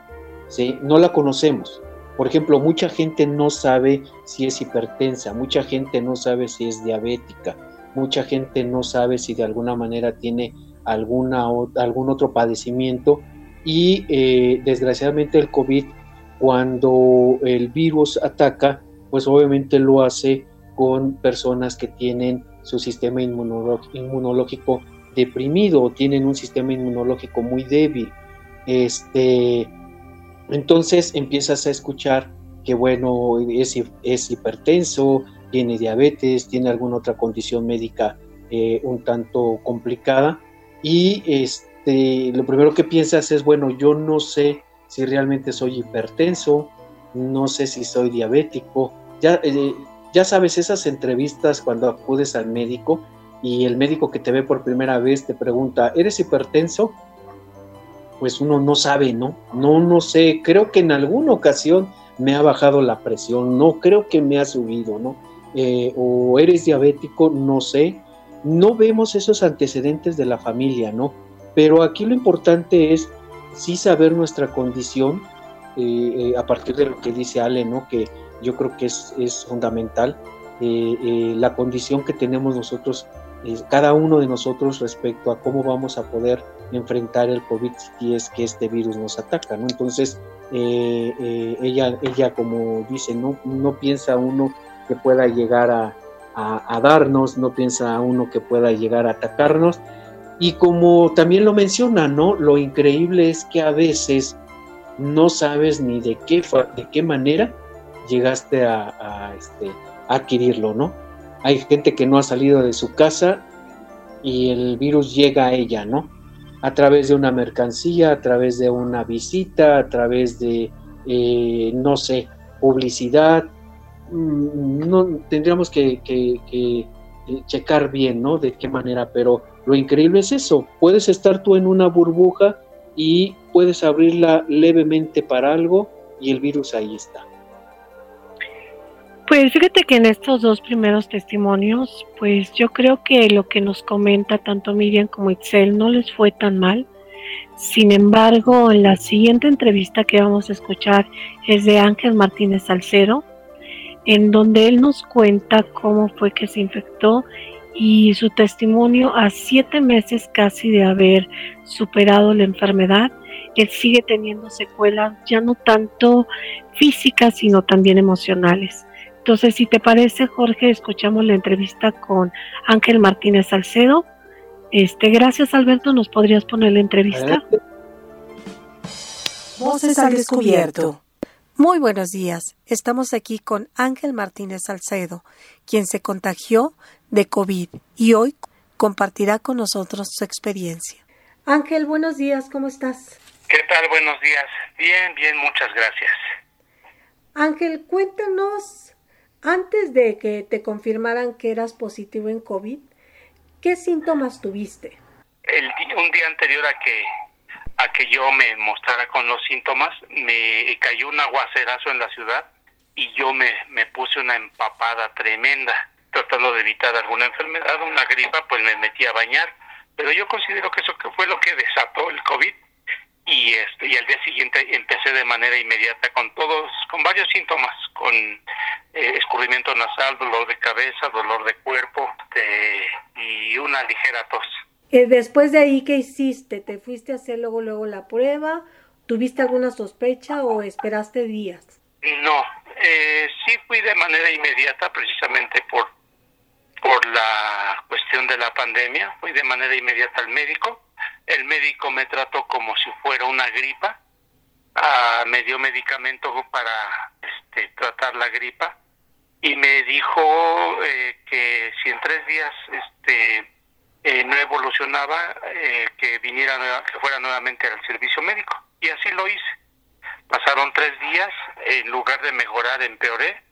no la conocemos. Por ejemplo, mucha gente no sabe si es hipertensa, mucha gente no sabe si es diabética, mucha gente no sabe si de alguna manera tiene alguna, algún otro padecimiento y eh, desgraciadamente el COVID, cuando el virus ataca, pues obviamente lo hace con personas que tienen su sistema inmunológico deprimido o tienen un sistema inmunológico muy débil. Este, entonces empiezas a escuchar que, bueno, es, es hipertenso, tiene diabetes, tiene alguna otra condición médica eh, un tanto complicada y este, lo primero que piensas es, bueno, yo no sé si realmente soy hipertenso, no sé si soy diabético. Ya, eh, ya sabes, esas entrevistas cuando acudes al médico y el médico que te ve por primera vez te pregunta, ¿eres hipertenso? pues uno no sabe, ¿no? No, no sé, creo que en alguna ocasión me ha bajado la presión, no creo que me ha subido, ¿no? Eh, o eres diabético, no sé, no vemos esos antecedentes de la familia, ¿no? Pero aquí lo importante es sí saber nuestra condición, eh, eh, a partir de lo que dice Ale, ¿no? Que yo creo que es, es fundamental, la condición que tenemos nosotros cada uno de nosotros respecto a cómo vamos a poder enfrentar el COVID si es que este virus nos ataca, ¿no? Entonces, eh, eh, ella, ella, como dice, no, no piensa uno que pueda llegar a, darnos, no piensa uno que pueda llegar a atacarnos. Y como también lo menciona, ¿no? Lo increíble es que a veces no sabes ni de qué, de qué manera llegaste a, este, adquirirlo, ¿no? hay gente que no ha salido de su casa y el virus llega a ella, ¿no? A través de una mercancía, a través de una visita, a través de, eh, no sé, publicidad. Mm, no, tendríamos que, eh, checar bien, ¿no? De qué manera, pero lo increíble es eso. Puedes estar tú en una burbuja y puedes abrirla levemente para algo y el virus ahí está. Pues fíjate que en estos dos primeros testimonios, pues yo creo que lo que nos comenta tanto Miriam como Itzel no les fue tan mal. Sin embargo, en la siguiente entrevista que vamos a escuchar es de Ángel Martínez Salcero, en donde él nos cuenta cómo fue que se infectó y su testimonio a siete meses casi de haber superado la enfermedad, él sigue teniendo secuelas ya no tanto físicas, sino también emocionales. Entonces, si te parece, Jorge, escuchamos la entrevista con Ángel Martínez Salcedo. Este, gracias, Alberto. ¿Nos podrías poner la entrevista? Voces al descubierto. Muy buenos días. Estamos aquí con Ángel Martínez Salcedo, quien se contagió de COVID y hoy compartirá con nosotros su experiencia. Ángel, buenos días, ¿cómo estás? ¿Qué tal? Buenos días. Bien, bien, muchas gracias. Ángel, cuéntanos antes de que te confirmaran que eras positivo en COVID, ¿qué síntomas tuviste? el un día anterior a que a que yo me mostrara con los síntomas, me cayó un aguacerazo en la ciudad y yo me, me puse una empapada tremenda, tratando de evitar alguna enfermedad, una gripa, pues me metí a bañar. Pero yo considero que eso fue lo que desató el COVID y este y al día siguiente empecé de manera inmediata con todos con varios síntomas con eh, escurrimiento nasal dolor de cabeza dolor de cuerpo y una ligera tos. Eh, después de ahí qué hiciste te fuiste a hacer luego luego la prueba tuviste alguna sospecha o esperaste días no eh, sí fui de manera inmediata precisamente por por la cuestión de la pandemia fui de manera inmediata al médico el médico me trató como si fuera una gripa, ah, me dio medicamento para este, tratar la gripa y me dijo eh, que si en tres días este, eh, no evolucionaba, eh, que viniera, que fuera nuevamente al servicio médico. Y así lo hice. Pasaron tres días, en lugar de mejorar, empeoré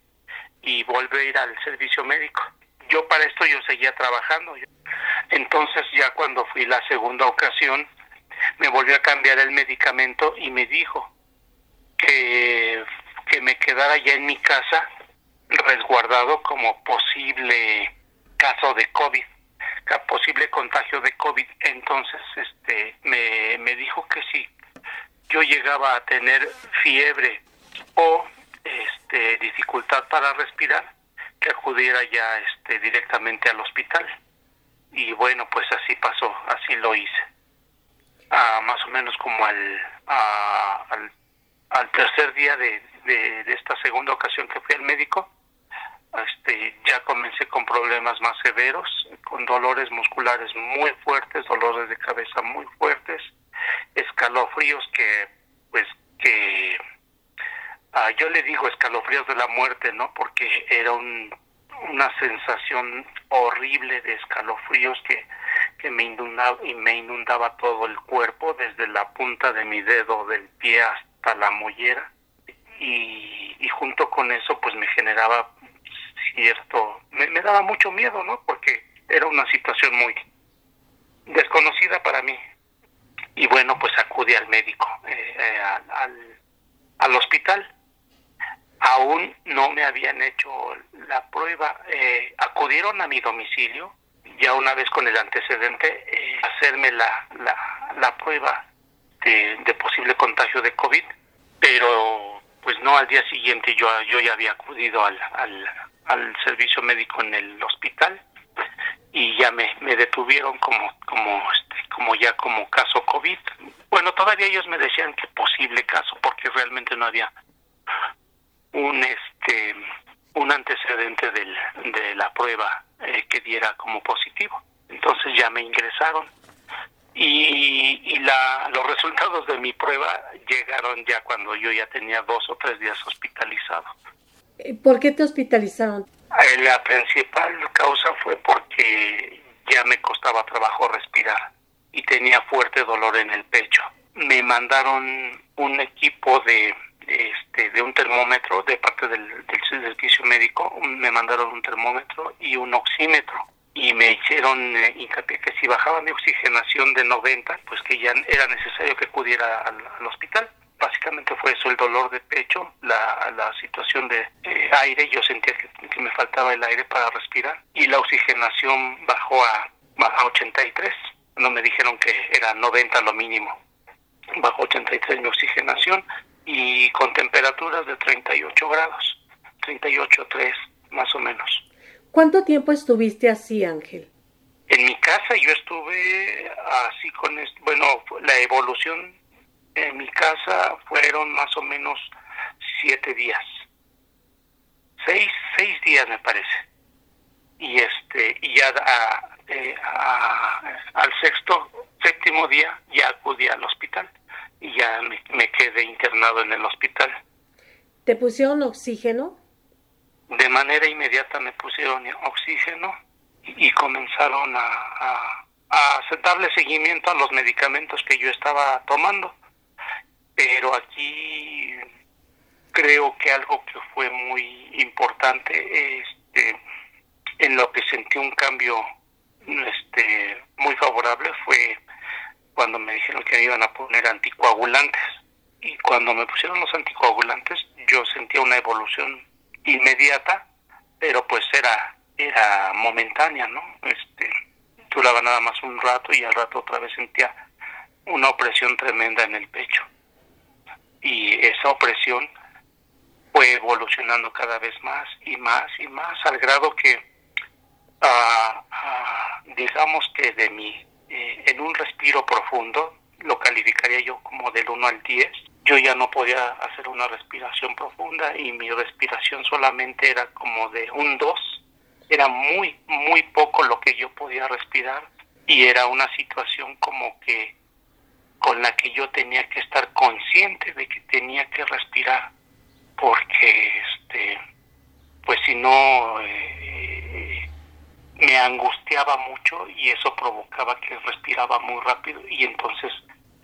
y volví a ir al servicio médico. Yo para esto yo seguía trabajando. Entonces ya cuando fui la segunda ocasión, me volvió a cambiar el medicamento y me dijo que, que me quedara ya en mi casa resguardado como posible caso de COVID, posible contagio de COVID. Entonces este me, me dijo que si yo llegaba a tener fiebre o este dificultad para respirar, que acudiera ya este directamente al hospital y bueno, pues así pasó, así lo hice. Ah, más o menos como al, al, al, tercer día de, de, esta segunda ocasión que fui al médico, este, ya comencé con problemas más severos, con dolores musculares muy fuertes, dolores de cabeza muy fuertes, escalofríos que, pues, que ah, yo le digo escalofríos de la muerte, ¿no? Porque era un una sensación horrible de escalofríos que, me inundaba y me inundaba todo el cuerpo desde la punta de mi dedo del pie hasta la mollera. Y, junto con eso pues me generaba cierto me, daba mucho miedo no porque era una situación muy desconocida para mí. Y bueno pues acudí al médico eh, eh, al hospital aún no me habían hecho la prueba. Eh, acudieron a mi domicilio, ya una vez con el antecedente, eh, hacerme la, la, prueba de, de, posible contagio de COVID, pero pues no al día siguiente yo, yo ya había acudido al, al, al servicio médico en el hospital y ya me, me detuvieron como como este, como ya como caso COVID. Bueno, todavía ellos me decían que posible caso porque realmente no había un este un antecedente del, de la prueba eh, que diera como positivo. Entonces ya me ingresaron y, y la, los resultados de mi prueba llegaron ya cuando yo ya tenía dos o tres días hospitalizado. Eh, ¿Por qué te hospitalizaron? Eh, la principal causa fue porque ya me costaba trabajo respirar y tenía fuerte dolor en el pecho. Me mandaron un equipo de este, de un termómetro de parte del, servicio médico, me mandaron un termómetro y un oxímetro. Y me hicieron eh, hincapié que si bajaba mi oxigenación de 90, pues que ya era necesario que acudiera al, hospital. Básicamente fue eso, el dolor de pecho, la, la situación de eh, aire, yo sentía que, me faltaba el aire para respirar y la oxigenación bajó a, a 83, no me dijeron que era 90 lo mínimo, bajó 83 mi oxigenación y con temperaturas de 38 grados, 38.3 más o menos. ¿Cuánto tiempo estuviste así, Ángel? En mi casa yo estuve así con, bueno, la evolución en mi casa fueron más o menos siete días, seis, seis días me parece. Y este, y ya eh, al sexto, séptimo día ya acudí al hospital y ya me, quedé internado en el hospital. ¿Te pusieron oxígeno? De manera inmediata me pusieron oxígeno y, comenzaron a, a, a darle seguimiento a los medicamentos que yo estaba tomando. Pero aquí creo que algo que fue muy importante, este, en lo que sentí un cambio este, muy favorable fue cuando me dijeron que me iban a poner anticoagulantes. Y cuando me pusieron los anticoagulantes, yo sentía una evolución inmediata, pero pues era era momentánea, ¿no? Este, duraba nada más un rato y al rato otra vez sentía una opresión tremenda en el pecho. Y esa opresión fue evolucionando cada vez más y más y más, al grado que, ah, ah, digamos que de mi, eh, en un respiro profundo, lo calificaría yo como del 1 al 10, yo ya no podía hacer una respiración profunda y mi respiración solamente era como de un 2, era muy, muy poco lo que yo podía respirar y era una situación como que con la que yo tenía que estar consciente de que tenía que respirar porque este pues si no eh, me angustiaba mucho y eso provocaba que respiraba muy rápido y entonces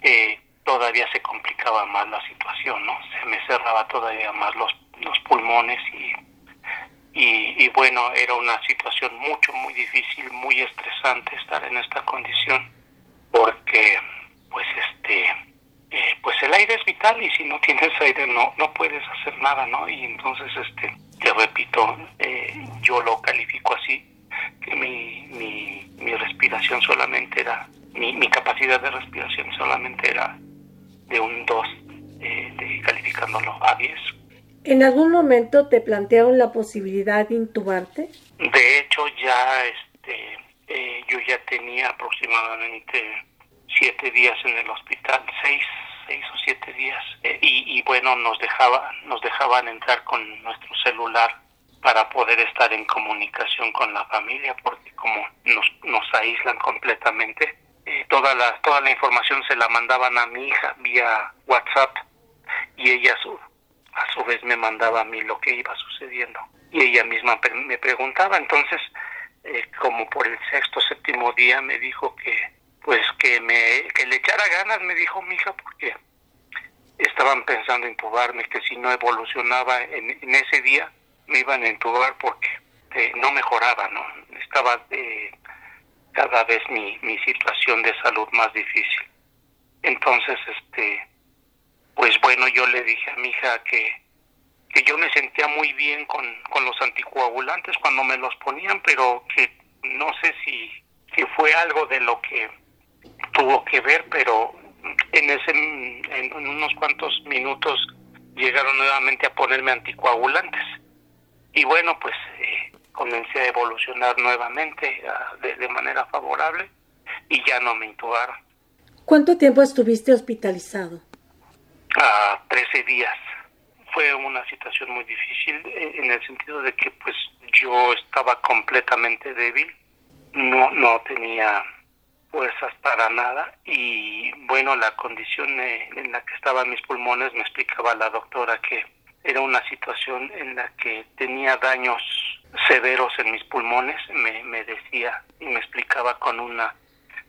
eh, todavía se complicaba más la situación no se me cerraba todavía más los los pulmones y y, bueno, era una situación mucho, muy difícil, muy estresante estar en esta condición, porque pues este, eh, pues el aire es vital y si no tienes aire no, no puedes hacer nada, ¿no? Y entonces, este, te repito, eh, yo lo califico así, que mi, mi, mi respiración solamente era, mi, mi capacidad de respiración solamente era de un 2, eh, de calificándolo a 10 ¿En algún momento te plantearon la posibilidad de intubarte? De hecho, ya este, eh, yo ya tenía aproximadamente siete días en el hospital, seis, seis o siete días, eh, y, y, bueno, nos dejaba, nos dejaban entrar con nuestro celular para poder estar en comunicación con la familia, porque como nos, nos aíslan completamente, eh, toda la toda la información se la mandaban a mi hija vía WhatsApp y ella su a su vez me mandaba a mí lo que iba sucediendo. Y ella misma me preguntaba, entonces, eh, como por el sexto, séptimo día, me dijo que, pues, que, me, que le echara ganas, me dijo mi hija, porque estaban pensando en intubarme, que si no evolucionaba en, ese día, me iban a intubar porque eh, no mejoraba, ¿no? Estaba eh, cada vez mi, mi situación de salud más difícil. Entonces, este, pues bueno, yo le dije a mi hija que, que yo me sentía muy bien con, con los anticoagulantes cuando me los ponían, pero que no sé si, si fue algo de lo que tuvo que ver, pero en ese en, unos cuantos minutos llegaron nuevamente a ponerme anticoagulantes. Y bueno, pues eh, comencé a evolucionar nuevamente de, de manera favorable y ya no me intubaron. ¿Cuánto tiempo estuviste hospitalizado? a 13 días. Fue una situación muy difícil eh, en el sentido de que pues yo estaba completamente débil, no, no tenía fuerzas para nada y bueno, la condición eh, en la que estaban mis pulmones me explicaba la doctora que era una situación en la que tenía daños severos en mis pulmones, me, me decía y me explicaba con una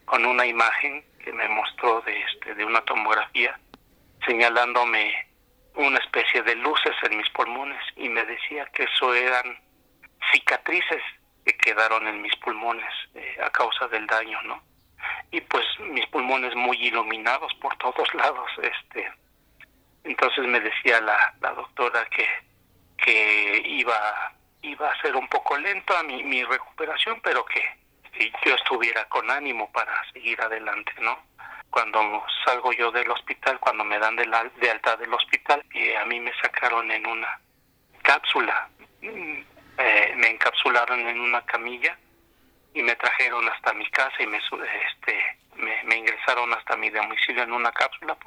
con una imagen que me mostró de este de una tomografía señalándome una especie de luces en mis pulmones y me decía que eso eran cicatrices que quedaron en mis pulmones eh, a causa del daño, ¿no? Y pues mis pulmones muy iluminados por todos lados, este. Entonces me decía la, la doctora que, que iba, iba a ser un poco lento mi, mi recuperación, pero que, que yo estuviera con ánimo para seguir adelante, ¿no? cuando salgo yo del hospital, cuando me dan de, la, de alta del hospital, y a mí me sacaron en una cápsula, mm, eh, me encapsularon en una camilla y me trajeron hasta mi casa y me, este, me, ingresaron hasta mi domicilio en una cápsula,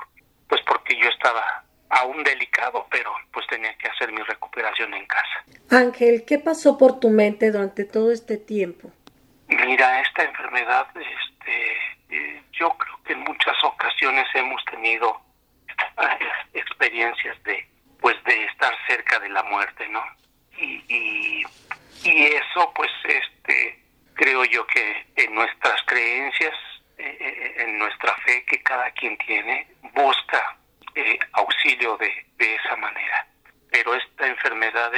pues porque yo estaba aún delicado, pero pues tenía que hacer mi recuperación en casa. Ángel, ¿qué pasó por tu mente durante todo este tiempo? Mira, esta enfermedad, este, eh, yo creo que en muchas ocasiones hemos tenido eh, experiencias de pues de estar cerca de la muerte no y, y, eso pues este creo yo que en nuestras creencias eh, en nuestra fe que cada quien tiene busca auxilio de, de esa manera. Pero esta enfermedad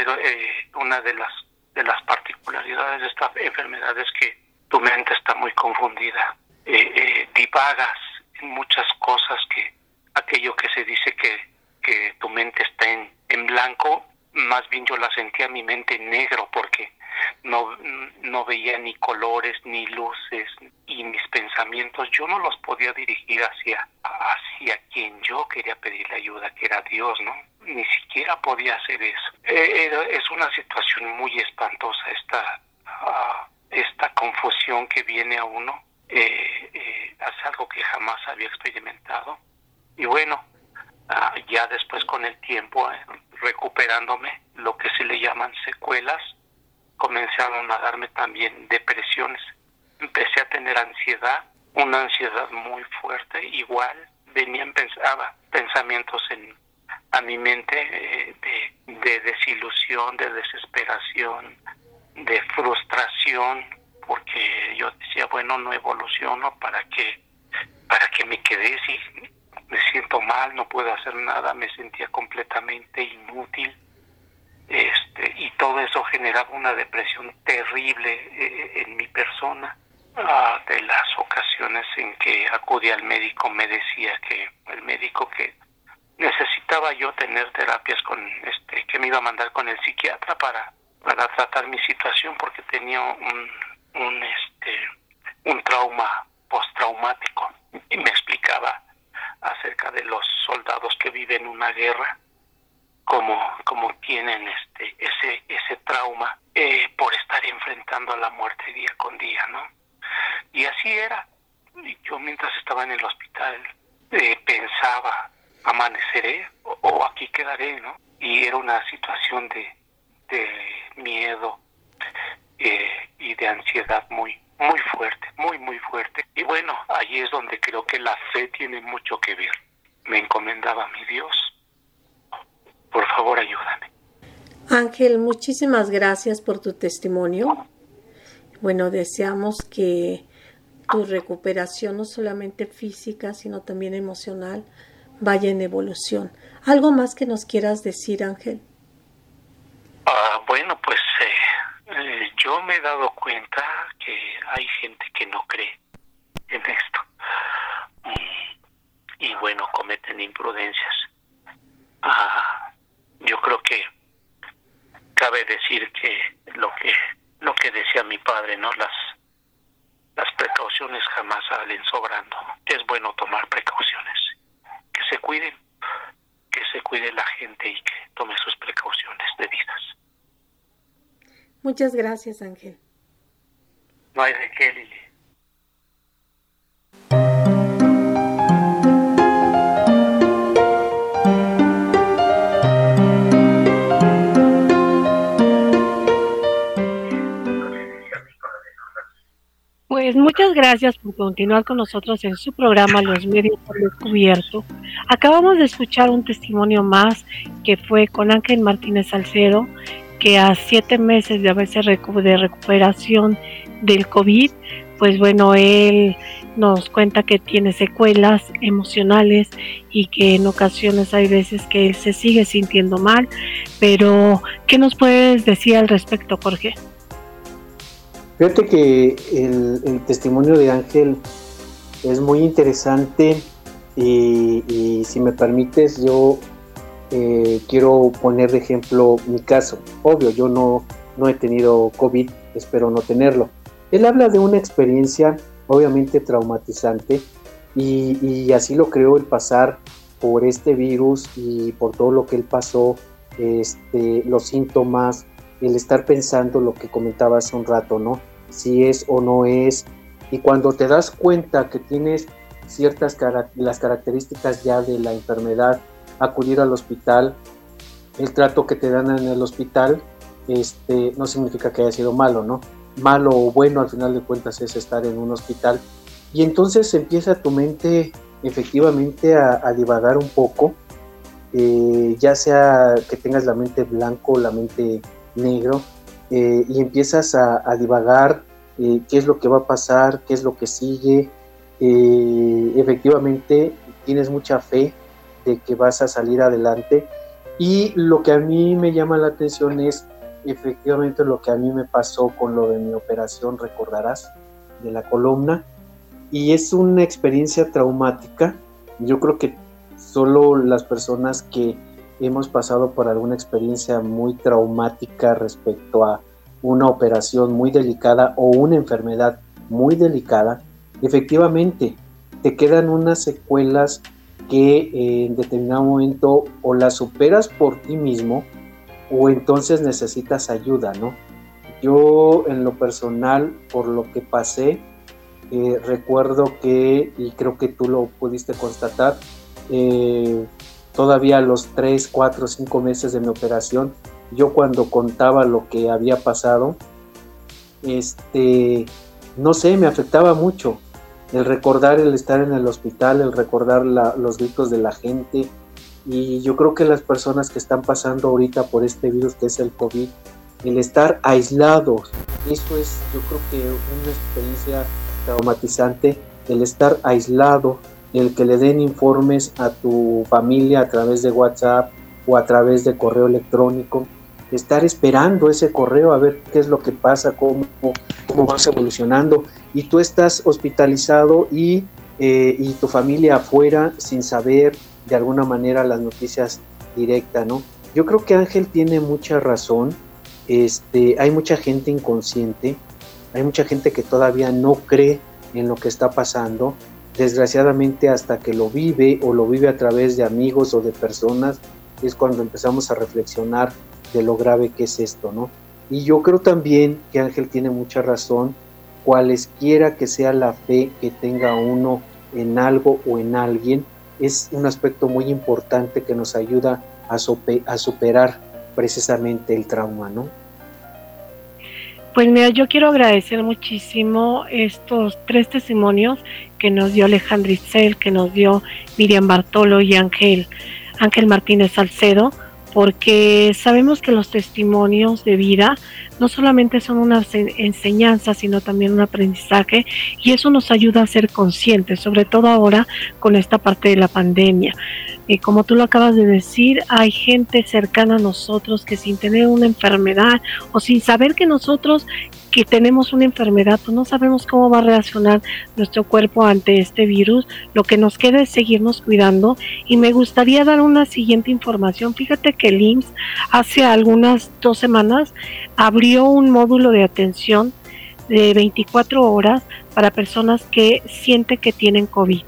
una de las de las particularidades de esta enfermedad es que tu mente está muy confundida. Eh, eh, divagas en muchas cosas que aquello que se dice que, que tu mente está en, en blanco, más bien yo la sentía mi mente en negro porque no, no veía ni colores ni luces y mis pensamientos yo no los podía dirigir hacia hacia quien yo quería pedirle ayuda que era Dios no ni siquiera podía hacer eso. Eh, es una situación muy espantosa esta uh, esta confusión que viene a uno. Eh, eh, es algo que jamás había experimentado. Y bueno uh, ya después con el tiempo eh, recuperándome lo que se le llaman secuelas comenzaron a darme también depresiones. Empecé a tener ansiedad, una ansiedad muy fuerte, igual venían pensaba pensamientos en a mi mente eh, de, de desilusión, de desesperación, de frustración, porque yo decía, bueno, no evoluciono, ¿para qué? ¿Para que me quedé si me siento mal, no puedo hacer nada, me sentía completamente inútil? este, y todo eso generaba una depresión terrible eh, en mi persona. Ah, de las ocasiones en que acudí al médico me decía que el médico que necesitaba yo tener terapias con este que me iba a mandar con el psiquiatra para para tratar mi situación porque tenía un un este un trauma postraumático y me explicaba acerca de los soldados que viven una guerra como, como tienen este, ese, ese trauma eh, por estar enfrentando a la muerte día con día, ¿no? Y así era. Yo mientras estaba en el hospital eh, pensaba, amaneceré o, aquí quedaré, ¿no? Y era una situación de, de miedo eh, y de ansiedad muy, muy fuerte, muy, muy fuerte. Y bueno, allí es donde creo que la fe tiene mucho que ver. Me encomendaba a mi Dios por favor, ayúdame. Ángel, muchísimas gracias por tu testimonio. Bueno, deseamos que tu recuperación, no solamente física, sino también emocional, vaya en evolución. ¿Algo más que nos quieras decir, Ángel? Ah, bueno, pues eh, yo me he dado cuenta que hay gente que no cree en esto. Y, bueno, cometen imprudencias. Ah, yo creo que cabe decir que lo que lo que decía mi padre, ¿no? Las las precauciones jamás salen sobrando. Es bueno tomar precauciones. Que se cuiden, que se cuide la gente y que tome sus precauciones debidas. Muchas gracias, Ángel. No hay de qué, Lili. Pues muchas gracias por continuar con nosotros en su programa Los Medios por Descubierto. Acabamos de escuchar un testimonio más que fue con Ángel Martínez Salcedo, que a siete meses de haberse de recuperación del COVID, pues bueno, él nos cuenta que tiene secuelas emocionales y que en ocasiones hay veces que él se sigue sintiendo mal, pero ¿qué nos puedes decir al respecto, Jorge? Fíjate que el, testimonio de Ángel es muy interesante y, si me permites yo eh, quiero poner de ejemplo mi caso. Obvio, yo no, no he tenido COVID, espero no tenerlo. Él habla de una experiencia obviamente traumatizante y, y, así lo creo el pasar por este virus y por todo lo que él pasó, este, los síntomas, el estar pensando lo que comentaba hace un rato, ¿no? Si es o no es. Y cuando te das cuenta que tienes ciertas las características ya de la enfermedad, acudir al hospital, el trato que te dan en el hospital, este, no significa que haya sido malo, ¿no? Malo o bueno al final de cuentas es estar en un hospital. Y entonces empieza tu mente efectivamente a, divagar un poco, eh, ya sea que tengas la mente blanco, la mente negro, eh, y empiezas a, divagar eh, qué es lo que va a pasar, qué es lo que sigue. Eh, efectivamente, tienes mucha fe de que vas a salir adelante. Y lo que a mí me llama la atención es efectivamente lo que a mí me pasó con lo de mi operación, recordarás, de la columna. y es una experiencia traumática. Yo creo que solo las personas que hemos pasado por alguna experiencia muy traumática respecto a una operación muy delicada o una enfermedad muy delicada, efectivamente te quedan unas secuelas que eh, en determinado momento o las superas por ti mismo o entonces necesitas ayuda, ¿no? Yo en lo personal, por lo que pasé, eh, recuerdo que, y creo que tú lo pudiste constatar, eh, todavía los 3, 4, 5 meses de mi operación, yo cuando contaba lo que había pasado, este, no sé, me afectaba mucho. El recordar el estar en el hospital, el recordar los gritos de la gente. Y yo creo que las personas que están pasando ahorita por este virus que es el COVID, el estar aislados, eso es yo creo que una experiencia traumatizante, el estar aislado, el que le den informes a tu familia a través de WhatsApp o a través de correo electrónico, estar esperando ese correo a ver qué es lo que pasa, cómo, cómo vas evolucionando, y tú estás hospitalizado y, eh, y tu familia afuera sin saber de alguna manera las noticias directas, ¿no? Yo creo que Ángel tiene mucha razón, este, hay mucha gente inconsciente, hay mucha gente que todavía no cree en lo que está pasando, desgraciadamente hasta que lo vive o lo vive a través de amigos o de personas, es cuando empezamos a reflexionar de lo grave que es esto, ¿no? Y yo creo también que Ángel tiene mucha razón, cualesquiera que sea la fe que tenga uno en algo o en alguien, es un aspecto muy importante que nos ayuda a, a superar precisamente el trauma, ¿no? Pues mira, yo quiero agradecer muchísimo estos tres testimonios que nos dio Alejandro Itzel, que nos dio Miriam Bartolo y Ángel, Ángel Martínez Salcedo, porque sabemos que los testimonios de vida no solamente son una enseñanza, sino también un aprendizaje y eso nos ayuda a ser conscientes, sobre todo ahora con esta parte de la pandemia. Como tú lo acabas de decir, hay gente cercana a nosotros que sin tener una enfermedad o sin saber que nosotros que tenemos una enfermedad, pues no sabemos cómo va a reaccionar nuestro cuerpo ante este virus. Lo que nos queda es seguirnos cuidando y me gustaría dar una siguiente información. Fíjate que el IMSS hace algunas dos semanas abrió un módulo de atención de 24 horas para personas que sienten que tienen COVID.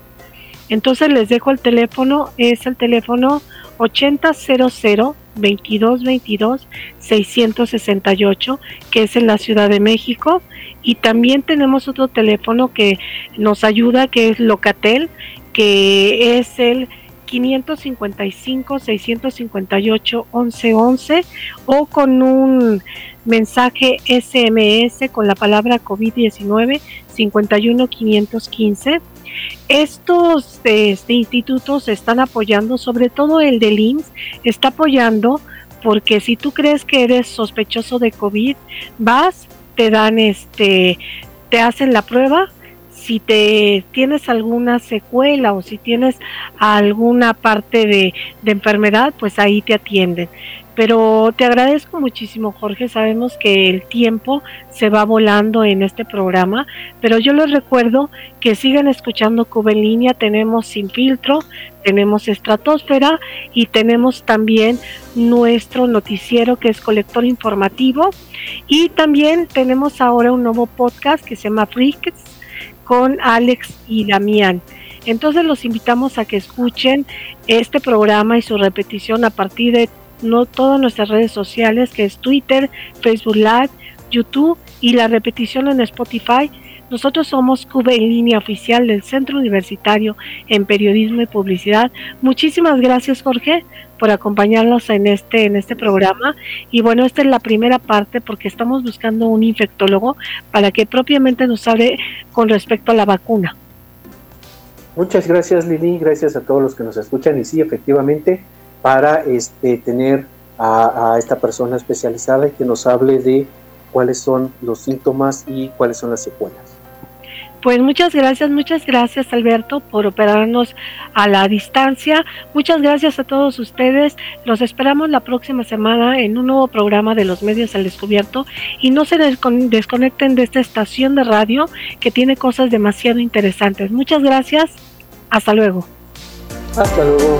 Entonces les dejo el teléfono, es el teléfono 8000 2222 668, que es en la Ciudad de México. Y también tenemos otro teléfono que nos ayuda, que es Locatel, que es el 555 658 1111 o con un mensaje SMS con la palabra COVID-19 51 515 estos este, institutos están apoyando, sobre todo el del IMSS, está apoyando porque si tú crees que eres sospechoso de COVID, vas, te dan este, te hacen la prueba, si te tienes alguna secuela o si tienes alguna parte de, enfermedad, pues ahí te atienden. Pero te agradezco muchísimo, Jorge. Sabemos que el tiempo se va volando en este programa, pero yo les recuerdo que sigan escuchando Cuba en línea. Tenemos Sin Filtro, tenemos Estratosfera y tenemos también nuestro noticiero que es Colector Informativo. Y también tenemos ahora un nuevo podcast que se llama Freaks con Alex y Damián. Entonces los invitamos a que escuchen este programa y su repetición a partir de no todas nuestras redes sociales, que es Twitter, Facebook Live, YouTube y la repetición en Spotify. Nosotros somos Cuba en línea oficial del Centro Universitario en Periodismo y Publicidad. Muchísimas gracias, Jorge, por acompañarnos en este en este programa. Y bueno, esta es la primera parte porque estamos buscando un infectólogo para que propiamente nos hable con respecto a la vacuna. Muchas gracias, Lili. Gracias a todos los que nos escuchan. Y sí, efectivamente, para este, tener a, esta persona especializada y que nos hable de cuáles son los síntomas y cuáles son las secuelas. Pues muchas gracias, muchas gracias Alberto por operarnos a la distancia. Muchas gracias a todos ustedes. Los esperamos la próxima semana en un nuevo programa de los medios al descubierto y no se desconecten de esta estación de radio que tiene cosas demasiado interesantes. Muchas gracias. Hasta luego. Hasta luego.